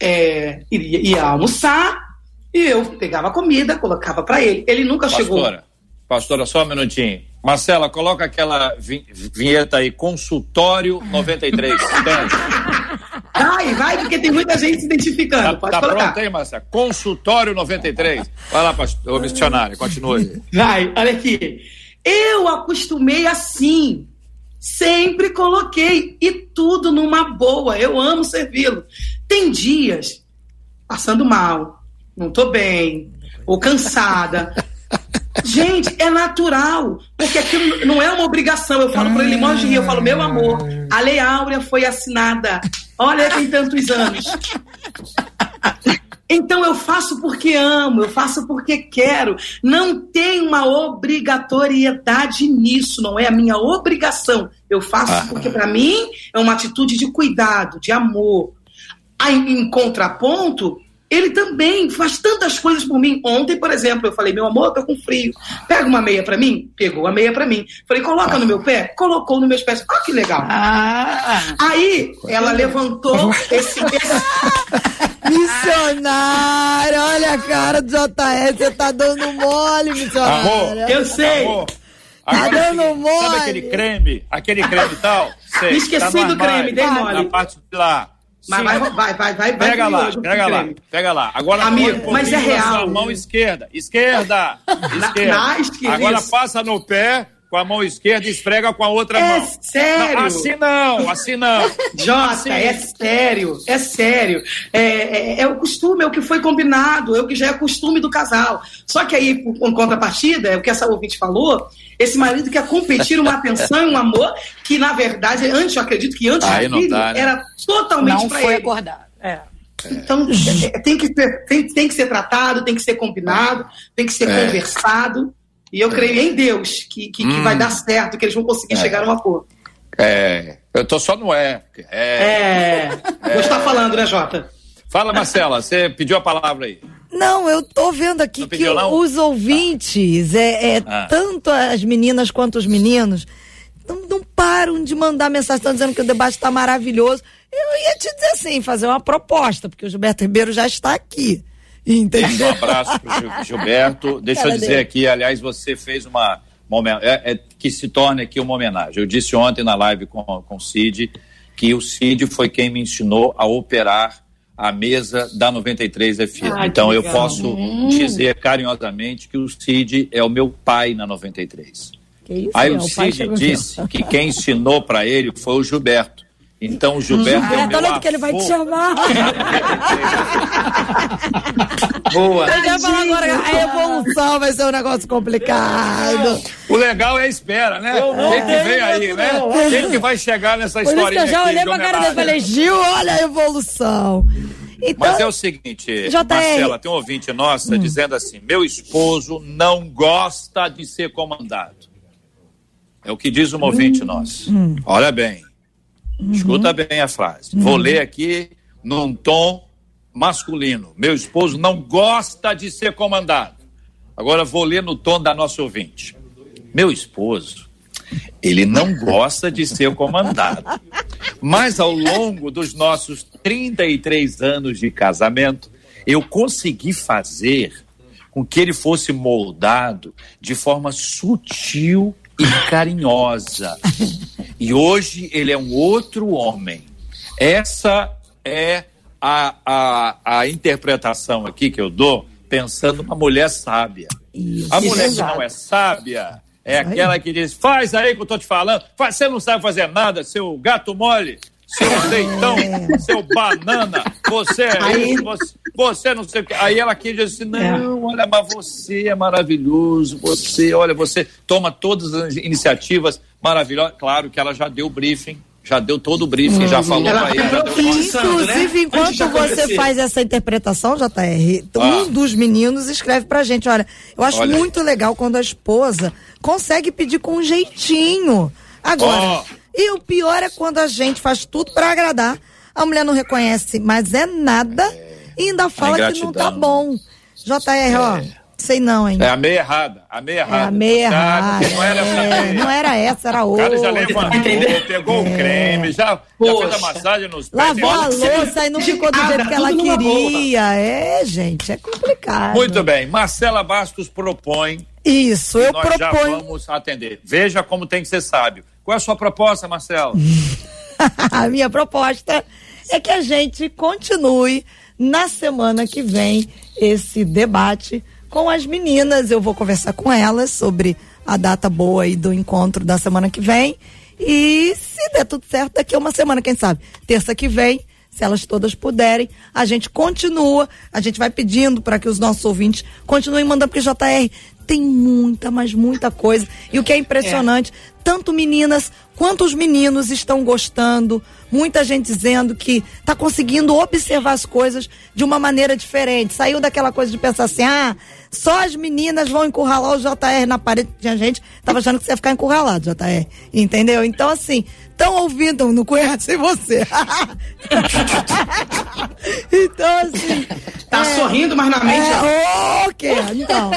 é, ia, ia, almoçar, e eu pegava a comida, colocava para ele. Ele nunca pastora, chegou. Pastora, só um minutinho. Marcela, coloca aquela vinheta aí, consultório 93. *laughs* vai, vai, porque tem muita gente se identificando. Tá, Pode tá pronto aí, Marcela? Consultório 93. Vai lá, pastor, missionário, continue. Vai, olha aqui. Eu acostumei assim. Sempre coloquei. E tudo numa boa. Eu amo servi-lo. Tem dias passando mal, não tô bem, ou cansada. Gente, é natural, porque aquilo não é uma obrigação. Eu falo para ele, Monge, eu falo, meu amor, a Lei Áurea foi assinada. Olha, tem tantos anos. Então eu faço porque amo, eu faço porque quero. Não tem uma obrigatoriedade nisso, não é a minha obrigação. Eu faço ah. porque para mim é uma atitude de cuidado, de amor. Aí, em contraponto, ele também faz tantas coisas por mim. Ontem, por exemplo, eu falei, meu amor, eu tô com frio. Pega uma meia para mim? Pegou a meia para mim. Falei, coloca no meu pé? Colocou nos meus pés. Ah, que legal. Ah. Aí, ela levantou *laughs* esse... Missionário, olha a cara do JS, você tá dando mole, missionário. Amor, eu sei. Amor. Tá dando mole. Sabe aquele creme? Aquele creme e tal? Sei, Esqueci tá do creme, dei mole. Na parte de lá. Mas vai, vai, vai, vai. Pega lá, pega lá, pega lá. Agora Amigo, mas é real. mão esquerda, esquerda, esquerda. Agora passa no pé com a mão esquerda e esfrega com a outra é mão. Sério? Não, assim não, assim não. *laughs* Jota, assim. é sério, é sério. É, é, é, o costume, é o que foi combinado, é o que já é costume do casal. Só que aí, por, por contrapartida, é o que essa ouvinte falou, esse marido quer competir uma atenção e um amor que, na verdade, antes, eu acredito que antes do filho, dá, né? era totalmente para ele. Não foi acordado. É. Então, é, tem, que ser, tem, tem que ser tratado, tem que ser combinado, tem que ser é. conversado. E eu creio em Deus que, que, hum. que vai dar certo, que eles vão conseguir é. chegar a um acordo. É, eu tô só no é. É. é. Vou estar falando, né, Jota? Fala, Marcela, você pediu a palavra aí. Não, eu tô vendo aqui que os ouvintes, é, é ah. tanto as meninas quanto os meninos, não, não param de mandar mensagem, estão dizendo que o debate está maravilhoso. Eu ia te dizer assim, fazer uma proposta, porque o Gilberto Ribeiro já está aqui. Entendeu? Um abraço pro Gilberto. Deixa Cara eu dizer dele. aqui, aliás, você fez uma. uma é, é, que se torne aqui uma homenagem. Eu disse ontem na live com, com o Cid que o Cid foi quem me ensinou a operar a mesa da 93 FM. Ah, então eu posso hum. dizer carinhosamente que o Cid é o meu pai na 93. Isso, Aí é, o Cid disse que quem ensinou para ele foi o Gilberto. Então, o Gilberto é o meu avô. que ele vai te chamar. *laughs* Boa. Ele já falou agora, a evolução vai ser um negócio complicado. O legal é a espera, né? Quem que vem aí, né? Quem que vai chegar nessa história? Eu já olhei pra cara dele e falei, Gil, olha a evolução. Então, Mas é o seguinte, JR... Marcela, tem um ouvinte nossa hum. dizendo assim: meu esposo não gosta de ser comandado. É o que diz um ouvinte hum. nosso. Hum. Olha bem. Uhum. Escuta bem a frase. Uhum. Vou ler aqui num tom masculino. Meu esposo não gosta de ser comandado. Agora vou ler no tom da nossa ouvinte. Meu esposo, ele não gosta de ser comandado. Mas ao longo dos nossos 33 anos de casamento, eu consegui fazer com que ele fosse moldado de forma sutil e carinhosa. E hoje ele é um outro homem. Essa é a, a, a interpretação aqui que eu dou, pensando numa mulher sábia. Isso, a mulher que não é sábia é aquela que diz: faz aí que eu tô te falando, faz, você não sabe fazer nada, seu gato mole seu leitão, seu banana, você é aí... isso, você, você, não sei o que. Aí ela aqui diz assim: não, é. olha, mas você é maravilhoso, você, olha, você toma todas as iniciativas maravilhosas. Claro que ela já deu o briefing já deu todo o briefing, hum. já falou ela pra ele. Inclusive, né? enquanto você faz essa interpretação, JR, ah. um dos meninos escreve pra gente, olha, eu acho olha. muito legal quando a esposa consegue pedir com um jeitinho. Agora, oh. e o pior é quando a gente faz tudo para agradar, a mulher não reconhece, mas é nada é. E ainda fala que não tá bom. JR, é. ó Sei não, hein? É a meia errada. A meia errada. É a meia errada. Não era, é, não era essa, era outra. O cara já levantou, pegou o é. creme, já, já fez a massagem nos pés. Lavou a louça e não ficou do jeito que ela queria. É, gente, é complicado. Muito bem. Marcela Bastos propõe. Isso, eu nós proponho. já vamos atender. Veja como tem que ser sábio. Qual é a sua proposta, Marcela? *laughs* a minha proposta é que a gente continue na semana que vem esse debate com as meninas. Eu vou conversar com elas sobre a data boa aí do encontro da semana que vem. E se der tudo certo, daqui a uma semana, quem sabe? Terça que vem, se elas todas puderem, a gente continua, a gente vai pedindo para que os nossos ouvintes continuem mandando, porque JR tem muita, mas muita coisa. E o que é impressionante, é. tanto meninas quanto os meninos estão gostando. Muita gente dizendo que está conseguindo observar as coisas de uma maneira diferente. Saiu daquela coisa de pensar assim, ah, só as meninas vão encurralar o JR na parede. Tinha gente tava achando que você ia ficar encurralado, JR. Entendeu? Então, assim, estão ouvindo, não conhecem você. *laughs* então, assim. Tá é, sorrindo, mas na mente. É, ok, então.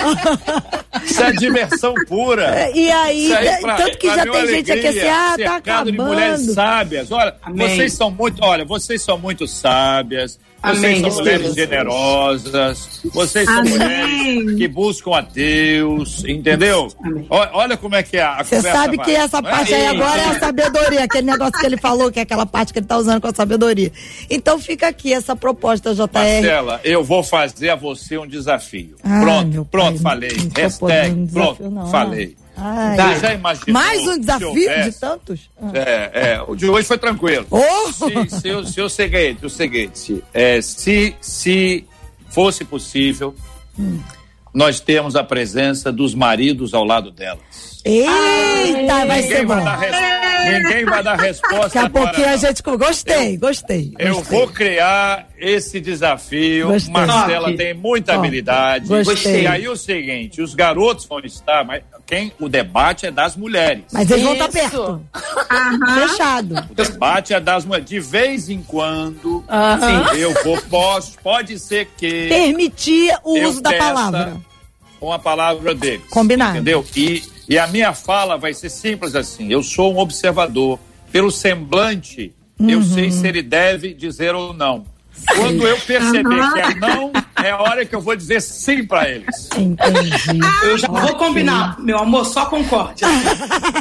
Isso é diversão pura. É, e aí, aí pra, tanto que já tem alegria, gente aqui assim, ah, tá acabando. de mulheres sábias. Olha, Amém. vocês são muito, olha, vocês são muito sábias vocês Amém. são mulheres generosas, vocês são Amém. mulheres que buscam a Deus, entendeu? Olha como é que é a Você sabe vai. que essa é parte é aí agora é a sabedoria, aquele negócio que ele falou, que é aquela parte que ele está usando com a sabedoria. Então fica aqui essa proposta, JR. Marcela, eu vou fazer a você um desafio. Ai, pronto, pronto, pai, falei. Hashtag, pronto, não, falei. Ai, Você já imaginou? Mais um desafio de tantos? Ah. É, é, o de hoje foi tranquilo. Oh! Se, se, o, se o seguinte, o seguinte, é, se, se fosse possível, hum. nós temos a presença dos maridos ao lado delas. Eita, vai ser bom. Vai ninguém vai dar resposta. Daqui a pouquinho a gente. Gostei, gostei. Eu gostei. vou criar esse desafio. Gostei. Marcela tem muita habilidade. Gostei. E aí o seguinte: os garotos vão estar, mas quem o debate é das mulheres. Mas eles Isso. vão estar perto. Fechado. O debate é das mulheres. De vez em quando, sim, eu vou, posso, pode ser que. Permitir o uso da palavra. Com a palavra deles. Combinado. Entendeu? E, e a minha fala vai ser simples assim: eu sou um observador. Pelo semblante, uhum. eu sei se ele deve dizer ou não. Quando eu perceber uhum. que é não, é hora que eu vou dizer sim pra eles. Entendi. Eu já vou combinar, meu amor, só concorde.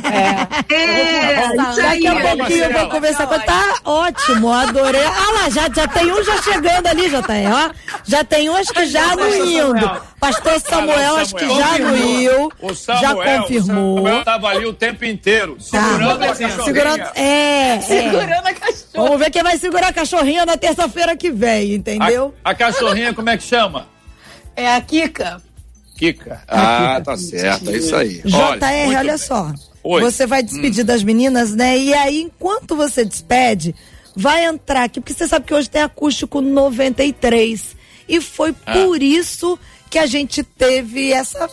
É. é daqui a pouquinho eu vou conversar com Tá ótimo, adorei. Ah lá, já, já tem um já chegando ali, já tá aí, ó. Já tem uns que já no indo. Pastor Samuel, acho que já no Rio. Já confirmou. O Samuel tava ali o tempo inteiro, segurando tá. a cachorrinha. Segurando, é, é. Segurando a cachorrinha. Vamos ver quem vai segurar a cachorrinha na terça-feira que vem, entendeu? A, a cachorrinha, como é que chama? É a Kika. Kika. Ah, tá certo, é isso aí. JR, olha, olha só. Oi. Você vai despedir hum. das meninas, né? E aí, enquanto você despede, vai entrar aqui, porque você sabe que hoje tem acústico 93. E foi ah. por isso que a gente teve essa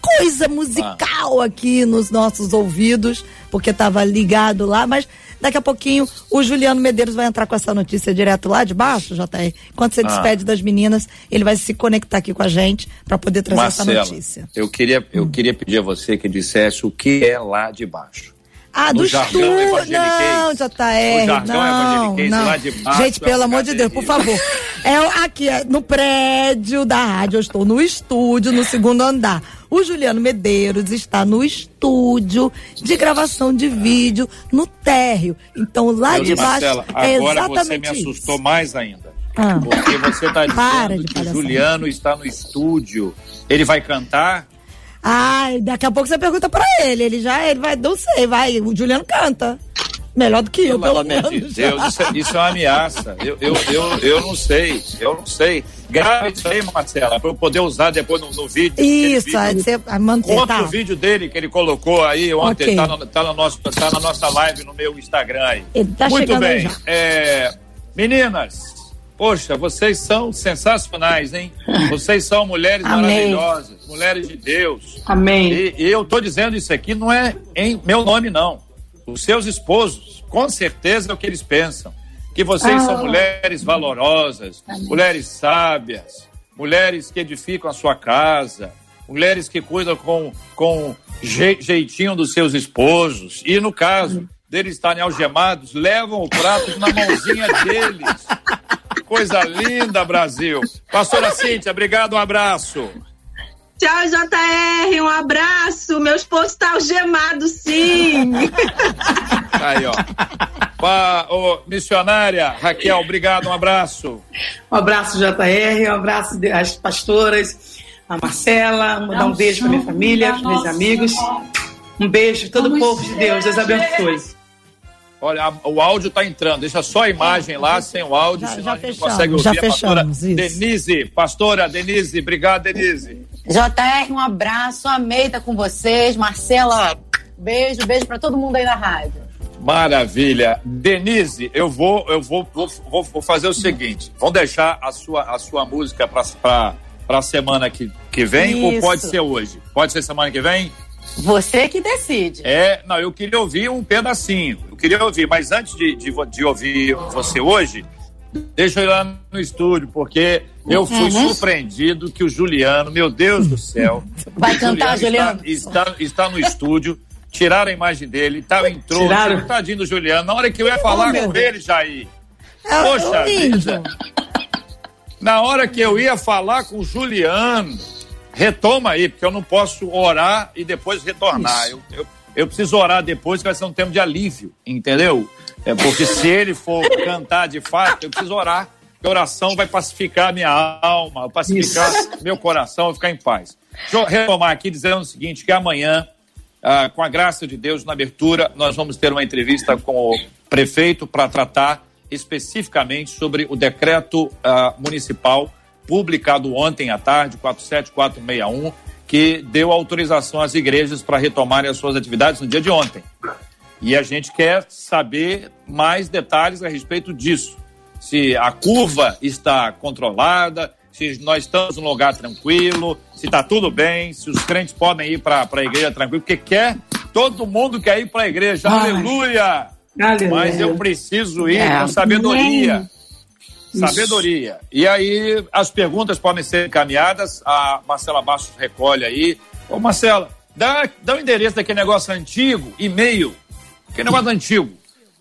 coisa musical ah. aqui nos nossos ouvidos, porque estava ligado lá, mas daqui a pouquinho o Juliano Medeiros vai entrar com essa notícia direto lá de baixo, JR. Quando você ah. despede das meninas, ele vai se conectar aqui com a gente para poder trazer essa notícia. Eu queria, eu queria pedir a você que dissesse o que é lá de baixo. Ah, do estúdio. Não, JR. Não, não. Gente, pelo amor de Deus, por favor. É aqui, é, no prédio da rádio, eu estou no estúdio, no segundo andar. O Juliano Medeiros está no estúdio de gravação de vídeo no térreo. Então lá Deus de baixo Marcela, é agora você me assustou isso. mais ainda. Ah. Porque você está dizendo que o Juliano está no estúdio. Ele vai cantar? Ai, daqui a pouco você pergunta pra ele. Ele já, ele vai, não sei, vai. O Juliano canta. Melhor do que eu, pelo, pelo menos. De Deus, isso, é, isso, é uma ameaça. Eu, eu, eu, eu não sei, eu não sei. Grava isso aí, Marcela, para eu poder usar depois no, no vídeo. Isso, vídeo. Você, Outro tá. vídeo dele que ele colocou aí ontem, okay. tá, no, tá, no nosso, tá na nossa live no meu Instagram aí. Ele tá Muito bem. É, meninas, poxa, vocês são sensacionais, hein? *laughs* Vocês são mulheres Amém. maravilhosas, mulheres de Deus. Amém. E, e eu tô dizendo isso aqui não é em meu nome, não. Os seus esposos, com certeza é o que eles pensam que vocês ah, são mulheres valorosas, mulheres sábias, mulheres que edificam a sua casa, mulheres que cuidam com, com jeitinho dos seus esposos. E no caso deles estarem algemados, levam o prato na mãozinha *laughs* deles. Coisa linda, Brasil. Pastora Cíntia, obrigado, um abraço. Tchau, JR, um abraço. Meu esposo está algemado, sim. Aí, ó. Pa, oh, missionária Raquel, obrigado, um abraço. Um abraço, JR, um abraço às pastoras, a Marcela, um, dar um beijo para minha família, para meus amigos. Um beijo, todo o povo de Deus, Deus abençoe. Olha, o áudio está entrando. Deixa só a imagem lá, sem o áudio, já, senão já a gente fechamos, consegue ouvir já fechamos, a pastora Denise. Pastora Denise, obrigado, Denise. JR, um abraço, amei estar com vocês. Marcela, beijo, beijo para todo mundo aí na rádio. Maravilha. Denise, eu vou, eu vou, vou, vou, vou fazer o seguinte: vamos deixar a sua, a sua música para a semana que, que vem Isso. ou pode ser hoje? Pode ser semana que vem? Você que decide. É, não, eu queria ouvir um pedacinho. Eu queria ouvir, mas antes de, de, de ouvir você hoje, Deixa eu ir lá no estúdio, porque eu fui uhum. surpreendido que o Juliano, meu Deus do céu. *laughs* Vai cantar, Juliano? Está, está, está, no estúdio, tiraram a imagem dele, tá, entrou, tiraram. tadinho do Juliano. Na hora que eu ia falar oh, com ele, Jair. É poxa vida. Na hora que eu ia falar com o Juliano, retoma aí, porque eu não posso orar e depois retornar. Eu, eu, eu preciso orar depois, que vai ser um tempo de alívio, entendeu? É porque se ele for *laughs* cantar de fato, eu preciso orar. Que a oração vai pacificar minha alma, pacificar Isso. *laughs* meu coração, ficar em paz. Deixa eu retomar aqui dizendo o seguinte: que amanhã, ah, com a graça de Deus, na abertura, nós vamos ter uma entrevista com o prefeito para tratar especificamente sobre o decreto ah, municipal publicado ontem à tarde, 47461, que deu autorização às igrejas para retomarem as suas atividades no dia de ontem. E a gente quer saber mais detalhes a respeito disso. Se a curva está controlada, se nós estamos num lugar tranquilo, se está tudo bem, se os crentes podem ir para a igreja tranquilo, porque quer, todo mundo quer ir para a igreja, aleluia! Aleluia! Mas eu preciso ir é. com sabedoria. Sabedoria. E aí as perguntas podem ser encaminhadas, a Marcela Bastos recolhe aí. Ô Marcela, dá, dá o endereço daquele negócio antigo, e-mail, que é negócio antigo,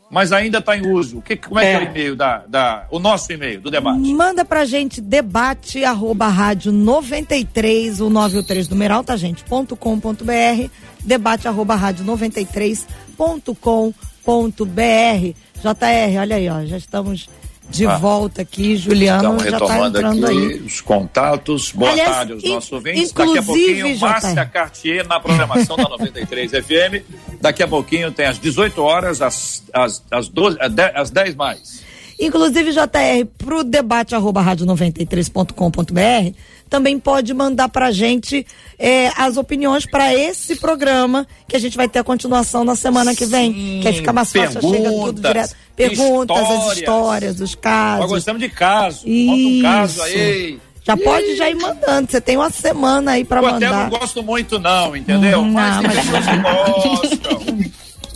mas ainda está em uso. Que, como é, é, que é o e-mail da, da. O nosso e-mail do debate? Manda pra gente debate arroba rádio 93, o 93 numeral, tá, gente? Ponto com ponto br, debate arroba rádio 93 ponto com ponto br. JR, olha aí, ó, já estamos de ah, volta aqui, Juliano já está entrando aqui aí. os contatos. Boa Aliás, tarde aos nossos ouvintes. Daqui a pouquinho, Márcia Cartier na programação da 93 *laughs* FM. Daqui a pouquinho tem às 18 horas, às, às, às, 12, às 10 mais. Inclusive, JR, para o debate arroba rádio93.com.br, também pode mandar para a gente é, as opiniões para esse programa, que a gente vai ter a continuação na semana Sim, que vem. Que aí fica mais fácil, chega tudo direto. Perguntas, histórias. as histórias, os casos. Nós gostamos de caso. Isso. Um caso aí. Já pode já ir mandando. Você tem uma semana aí para mandar. Eu não gosto muito, não, entendeu? Hum, mas tem pessoas *laughs* gostam.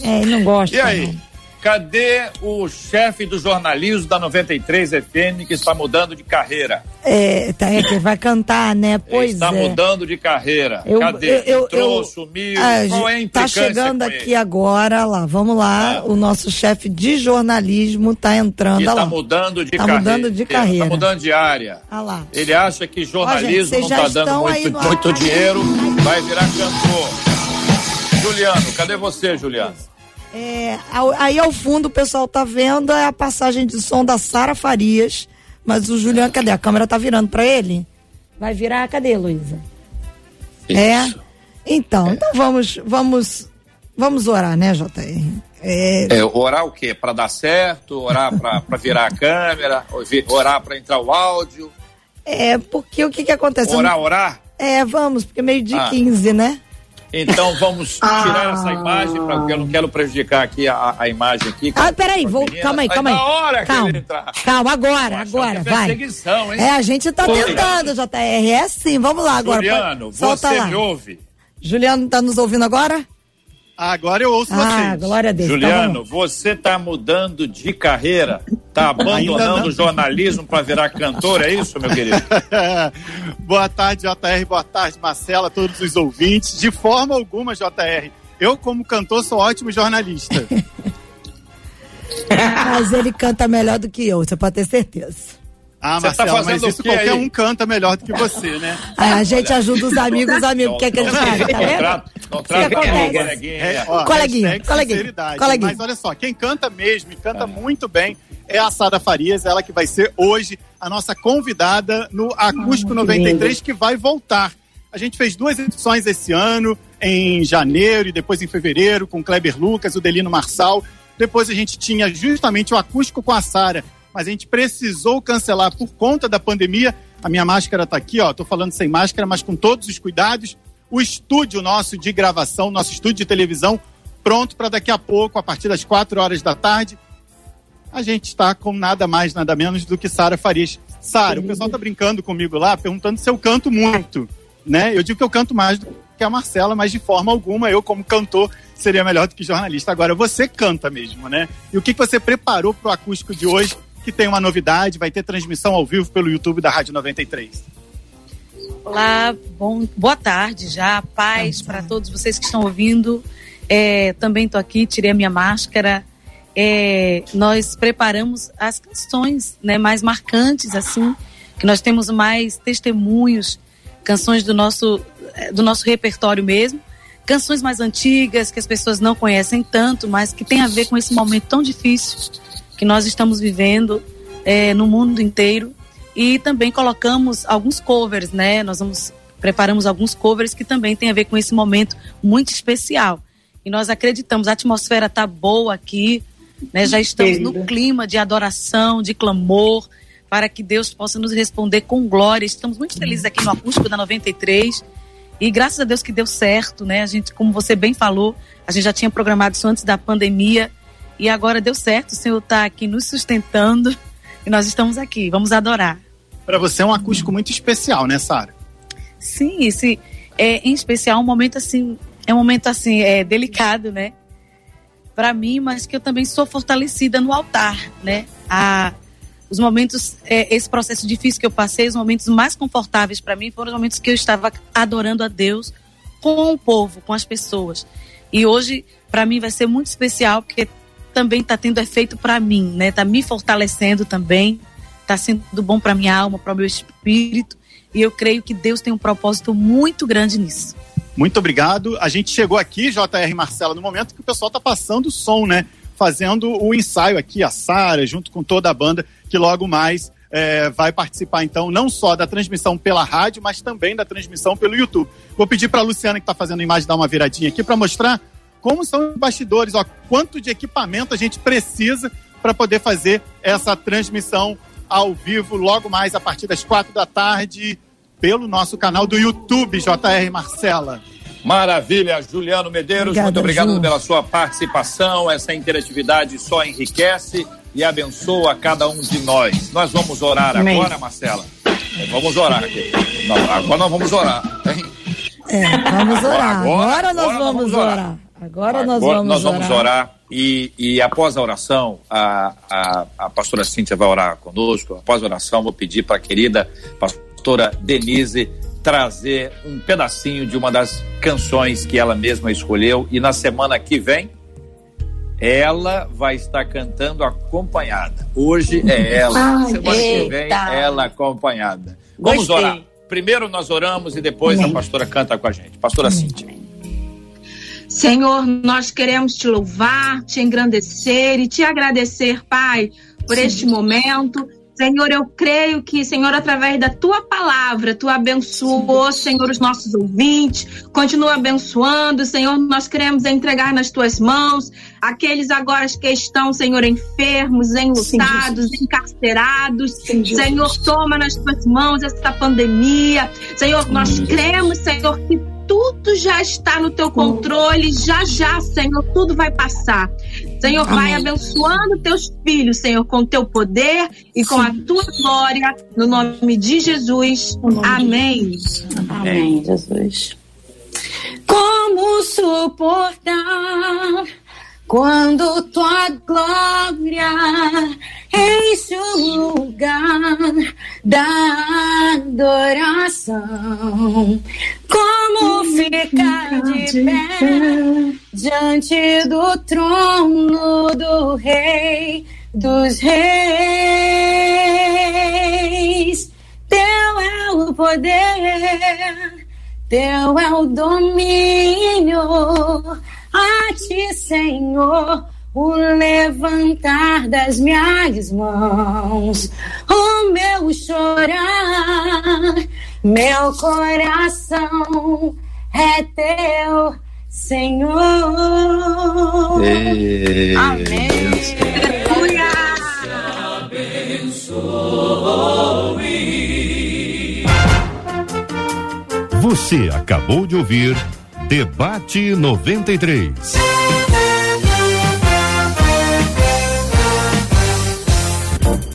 É, não gosta. E aí? Não. Cadê o chefe do jornalismo da 93 FM que está mudando de carreira? É, tá, é que vai cantar, né? Pois está é. mudando de carreira. Eu, Cadê? Eu, Entrou, eu, sumiu. Ah, Qual é a Tá chegando aqui agora, lá. Vamos lá. É. O nosso chefe de jornalismo está entrando. Está mudando de tá carreira. mudando de carreira. Está mudando de área. Ah lá. Ele acha que jornalismo Ó, gente, não está dando muito, muito dinheiro, vai virar cantor. Juliano, cadê você, Juliano? É, aí ao fundo o pessoal tá vendo a passagem de som da Sara Farias. Mas o Juliano, cadê? A câmera tá virando para ele? Vai virar, cadê, Luísa? É? Então, é. então vamos, vamos, vamos orar, né, JR? É... É, orar o quê? Para dar certo? Orar para virar a câmera? Orar para entrar o áudio? É, porque o que que acontece? Orar, orar? É, vamos, porque meio de ah. 15, né? Então vamos tirar ah. essa imagem, porque eu não quero prejudicar aqui a, a imagem aqui. Ah, peraí, vou, calma aí, calma aí. hora calma, calma, agora, agora, vai. É, a gente tá Foi. tentando, JR, é assim, vamos lá agora. Juliano, Solta você lá. me ouve? Juliano, tá nos ouvindo agora? Agora eu ouço ah, vocês. Glória a Deus. Tá Juliano, tá você está mudando de carreira, está abandonando o jornalismo para virar cantor, é isso, meu querido? *laughs* boa tarde, JR, boa tarde, Marcela, todos os ouvintes. De forma alguma, JR, eu como cantor sou ótimo jornalista. *laughs* Mas ele canta melhor do que eu, você pode ter certeza. Ah, Marcelo, tá mas isso qualquer aí? um canta melhor do que você, né? *laughs* Ah, a gente ajuda os amigos, os amigos. Quer que eles façam, tá vendo? Contrato, coleguinha. É, ó, coleguinha, coleguinha, coleguinha. Mas olha só, quem canta mesmo e canta é. muito bem é a Sara Farias, ela que vai ser hoje a nossa convidada no Acústico 93, que vai voltar. A gente fez duas edições esse ano, em janeiro e depois em fevereiro, com Kleber Lucas, o Delino Marçal. Depois a gente tinha justamente o acústico com a Sara mas a gente precisou cancelar por conta da pandemia. A minha máscara está aqui, ó. Tô falando sem máscara, mas com todos os cuidados. O estúdio nosso de gravação, nosso estúdio de televisão, pronto para daqui a pouco, a partir das quatro horas da tarde. A gente está com nada mais, nada menos do que Sara Farias. Sara, o pessoal está brincando comigo lá, perguntando se eu canto muito, né? Eu digo que eu canto mais do que a Marcela, mas de forma alguma eu, como cantor, seria melhor do que jornalista. Agora, você canta mesmo, né? E o que você preparou para o acústico de hoje? Que tem uma novidade, vai ter transmissão ao vivo pelo YouTube da Rádio 93. Olá, bom, boa tarde já, paz para todos vocês que estão ouvindo. É, também estou aqui, tirei a minha máscara. É, nós preparamos as canções né, mais marcantes, assim, que nós temos mais testemunhos, canções do nosso, é, do nosso repertório mesmo, canções mais antigas que as pessoas não conhecem tanto, mas que tem a ver com esse momento tão difícil que nós estamos vivendo é, no mundo inteiro. E também colocamos alguns covers, né? Nós vamos preparamos alguns covers que também tem a ver com esse momento muito especial. E nós acreditamos, a atmosfera está boa aqui, né? Já estamos no clima de adoração, de clamor, para que Deus possa nos responder com glória. Estamos muito felizes aqui no acústico da 93. E graças a Deus que deu certo, né? A gente, como você bem falou, a gente já tinha programado isso antes da pandemia e agora deu certo, o Senhor está aqui nos sustentando e nós estamos aqui. Vamos adorar. Para você é um acústico muito especial, né, Sara? Sim, esse é em especial um momento assim, é um momento assim, é delicado, né? Para mim, mas que eu também sou fortalecida no altar, né? A, os momentos, é, esse processo difícil que eu passei, os momentos mais confortáveis para mim foram os momentos que eu estava adorando a Deus com o povo, com as pessoas. E hoje, para mim, vai ser muito especial, porque também está tendo efeito para mim, né? Está me fortalecendo também, está sendo bom para minha alma, para o meu espírito. E eu creio que Deus tem um propósito muito grande nisso. Muito obrigado. A gente chegou aqui, JR Marcela, no momento que o pessoal está passando o som, né? Fazendo o ensaio aqui, a Sara, junto com toda a banda, que logo mais é, vai participar, então, não só da transmissão pela rádio, mas também da transmissão pelo YouTube. Vou pedir para a Luciana, que está fazendo a imagem, dar uma viradinha aqui para mostrar como são os bastidores, ó, quanto de equipamento a gente precisa para poder fazer essa transmissão ao vivo logo mais a partir das quatro da tarde pelo nosso canal do YouTube, JR Marcela. Maravilha, Juliano Medeiros, Obrigada, muito obrigado Ju. pela sua participação. Essa interatividade só enriquece e abençoa cada um de nós. Nós vamos orar Amém. agora, Marcela. Vamos orar aqui. Não, agora nós vamos orar. É, vamos orar. Agora, agora, agora nós, vamos vamos orar. orar. Agora nós Agora vamos nós vamos orar, orar e, e, após a oração, a, a, a pastora Cíntia vai orar conosco. Após a oração, vou pedir para a querida pastora Denise trazer um pedacinho de uma das canções que ela mesma escolheu. E na semana que vem, ela vai estar cantando acompanhada. Hoje é ela. semana Eita. que vem, ela acompanhada. Vamos Gostei. orar. Primeiro nós oramos e depois Amém. a pastora canta com a gente. Pastora Amém. Cíntia. Senhor, nós queremos te louvar, te engrandecer e te agradecer, Pai, por Sim. este momento. Senhor, eu creio que, Senhor, através da tua palavra, tu abençoou, Senhor, os nossos ouvintes, continua abençoando, Senhor, nós queremos entregar nas tuas mãos aqueles agora que estão, Senhor, enfermos, enlutados, encarcerados. Sim, Senhor, toma nas tuas mãos essa pandemia. Senhor, nós cremos, Senhor, que tudo já está no teu controle, já já, Senhor, tudo vai passar. Senhor, Amém. vai abençoando teus filhos, Senhor, com teu poder e com Sim. a tua glória, no nome de Jesus. Amém. De Amém, Jesus. Como suportar quando tua glória enche o lugar da adoração. Como ficar de pé diante do trono do Rei dos Reis? Teu é o poder, teu é o domínio. A ti, Senhor o levantar das minhas mãos, o meu chorar, meu coração é teu, Senhor. Ei, Amém. Aleluia. Você acabou de ouvir Debate 93.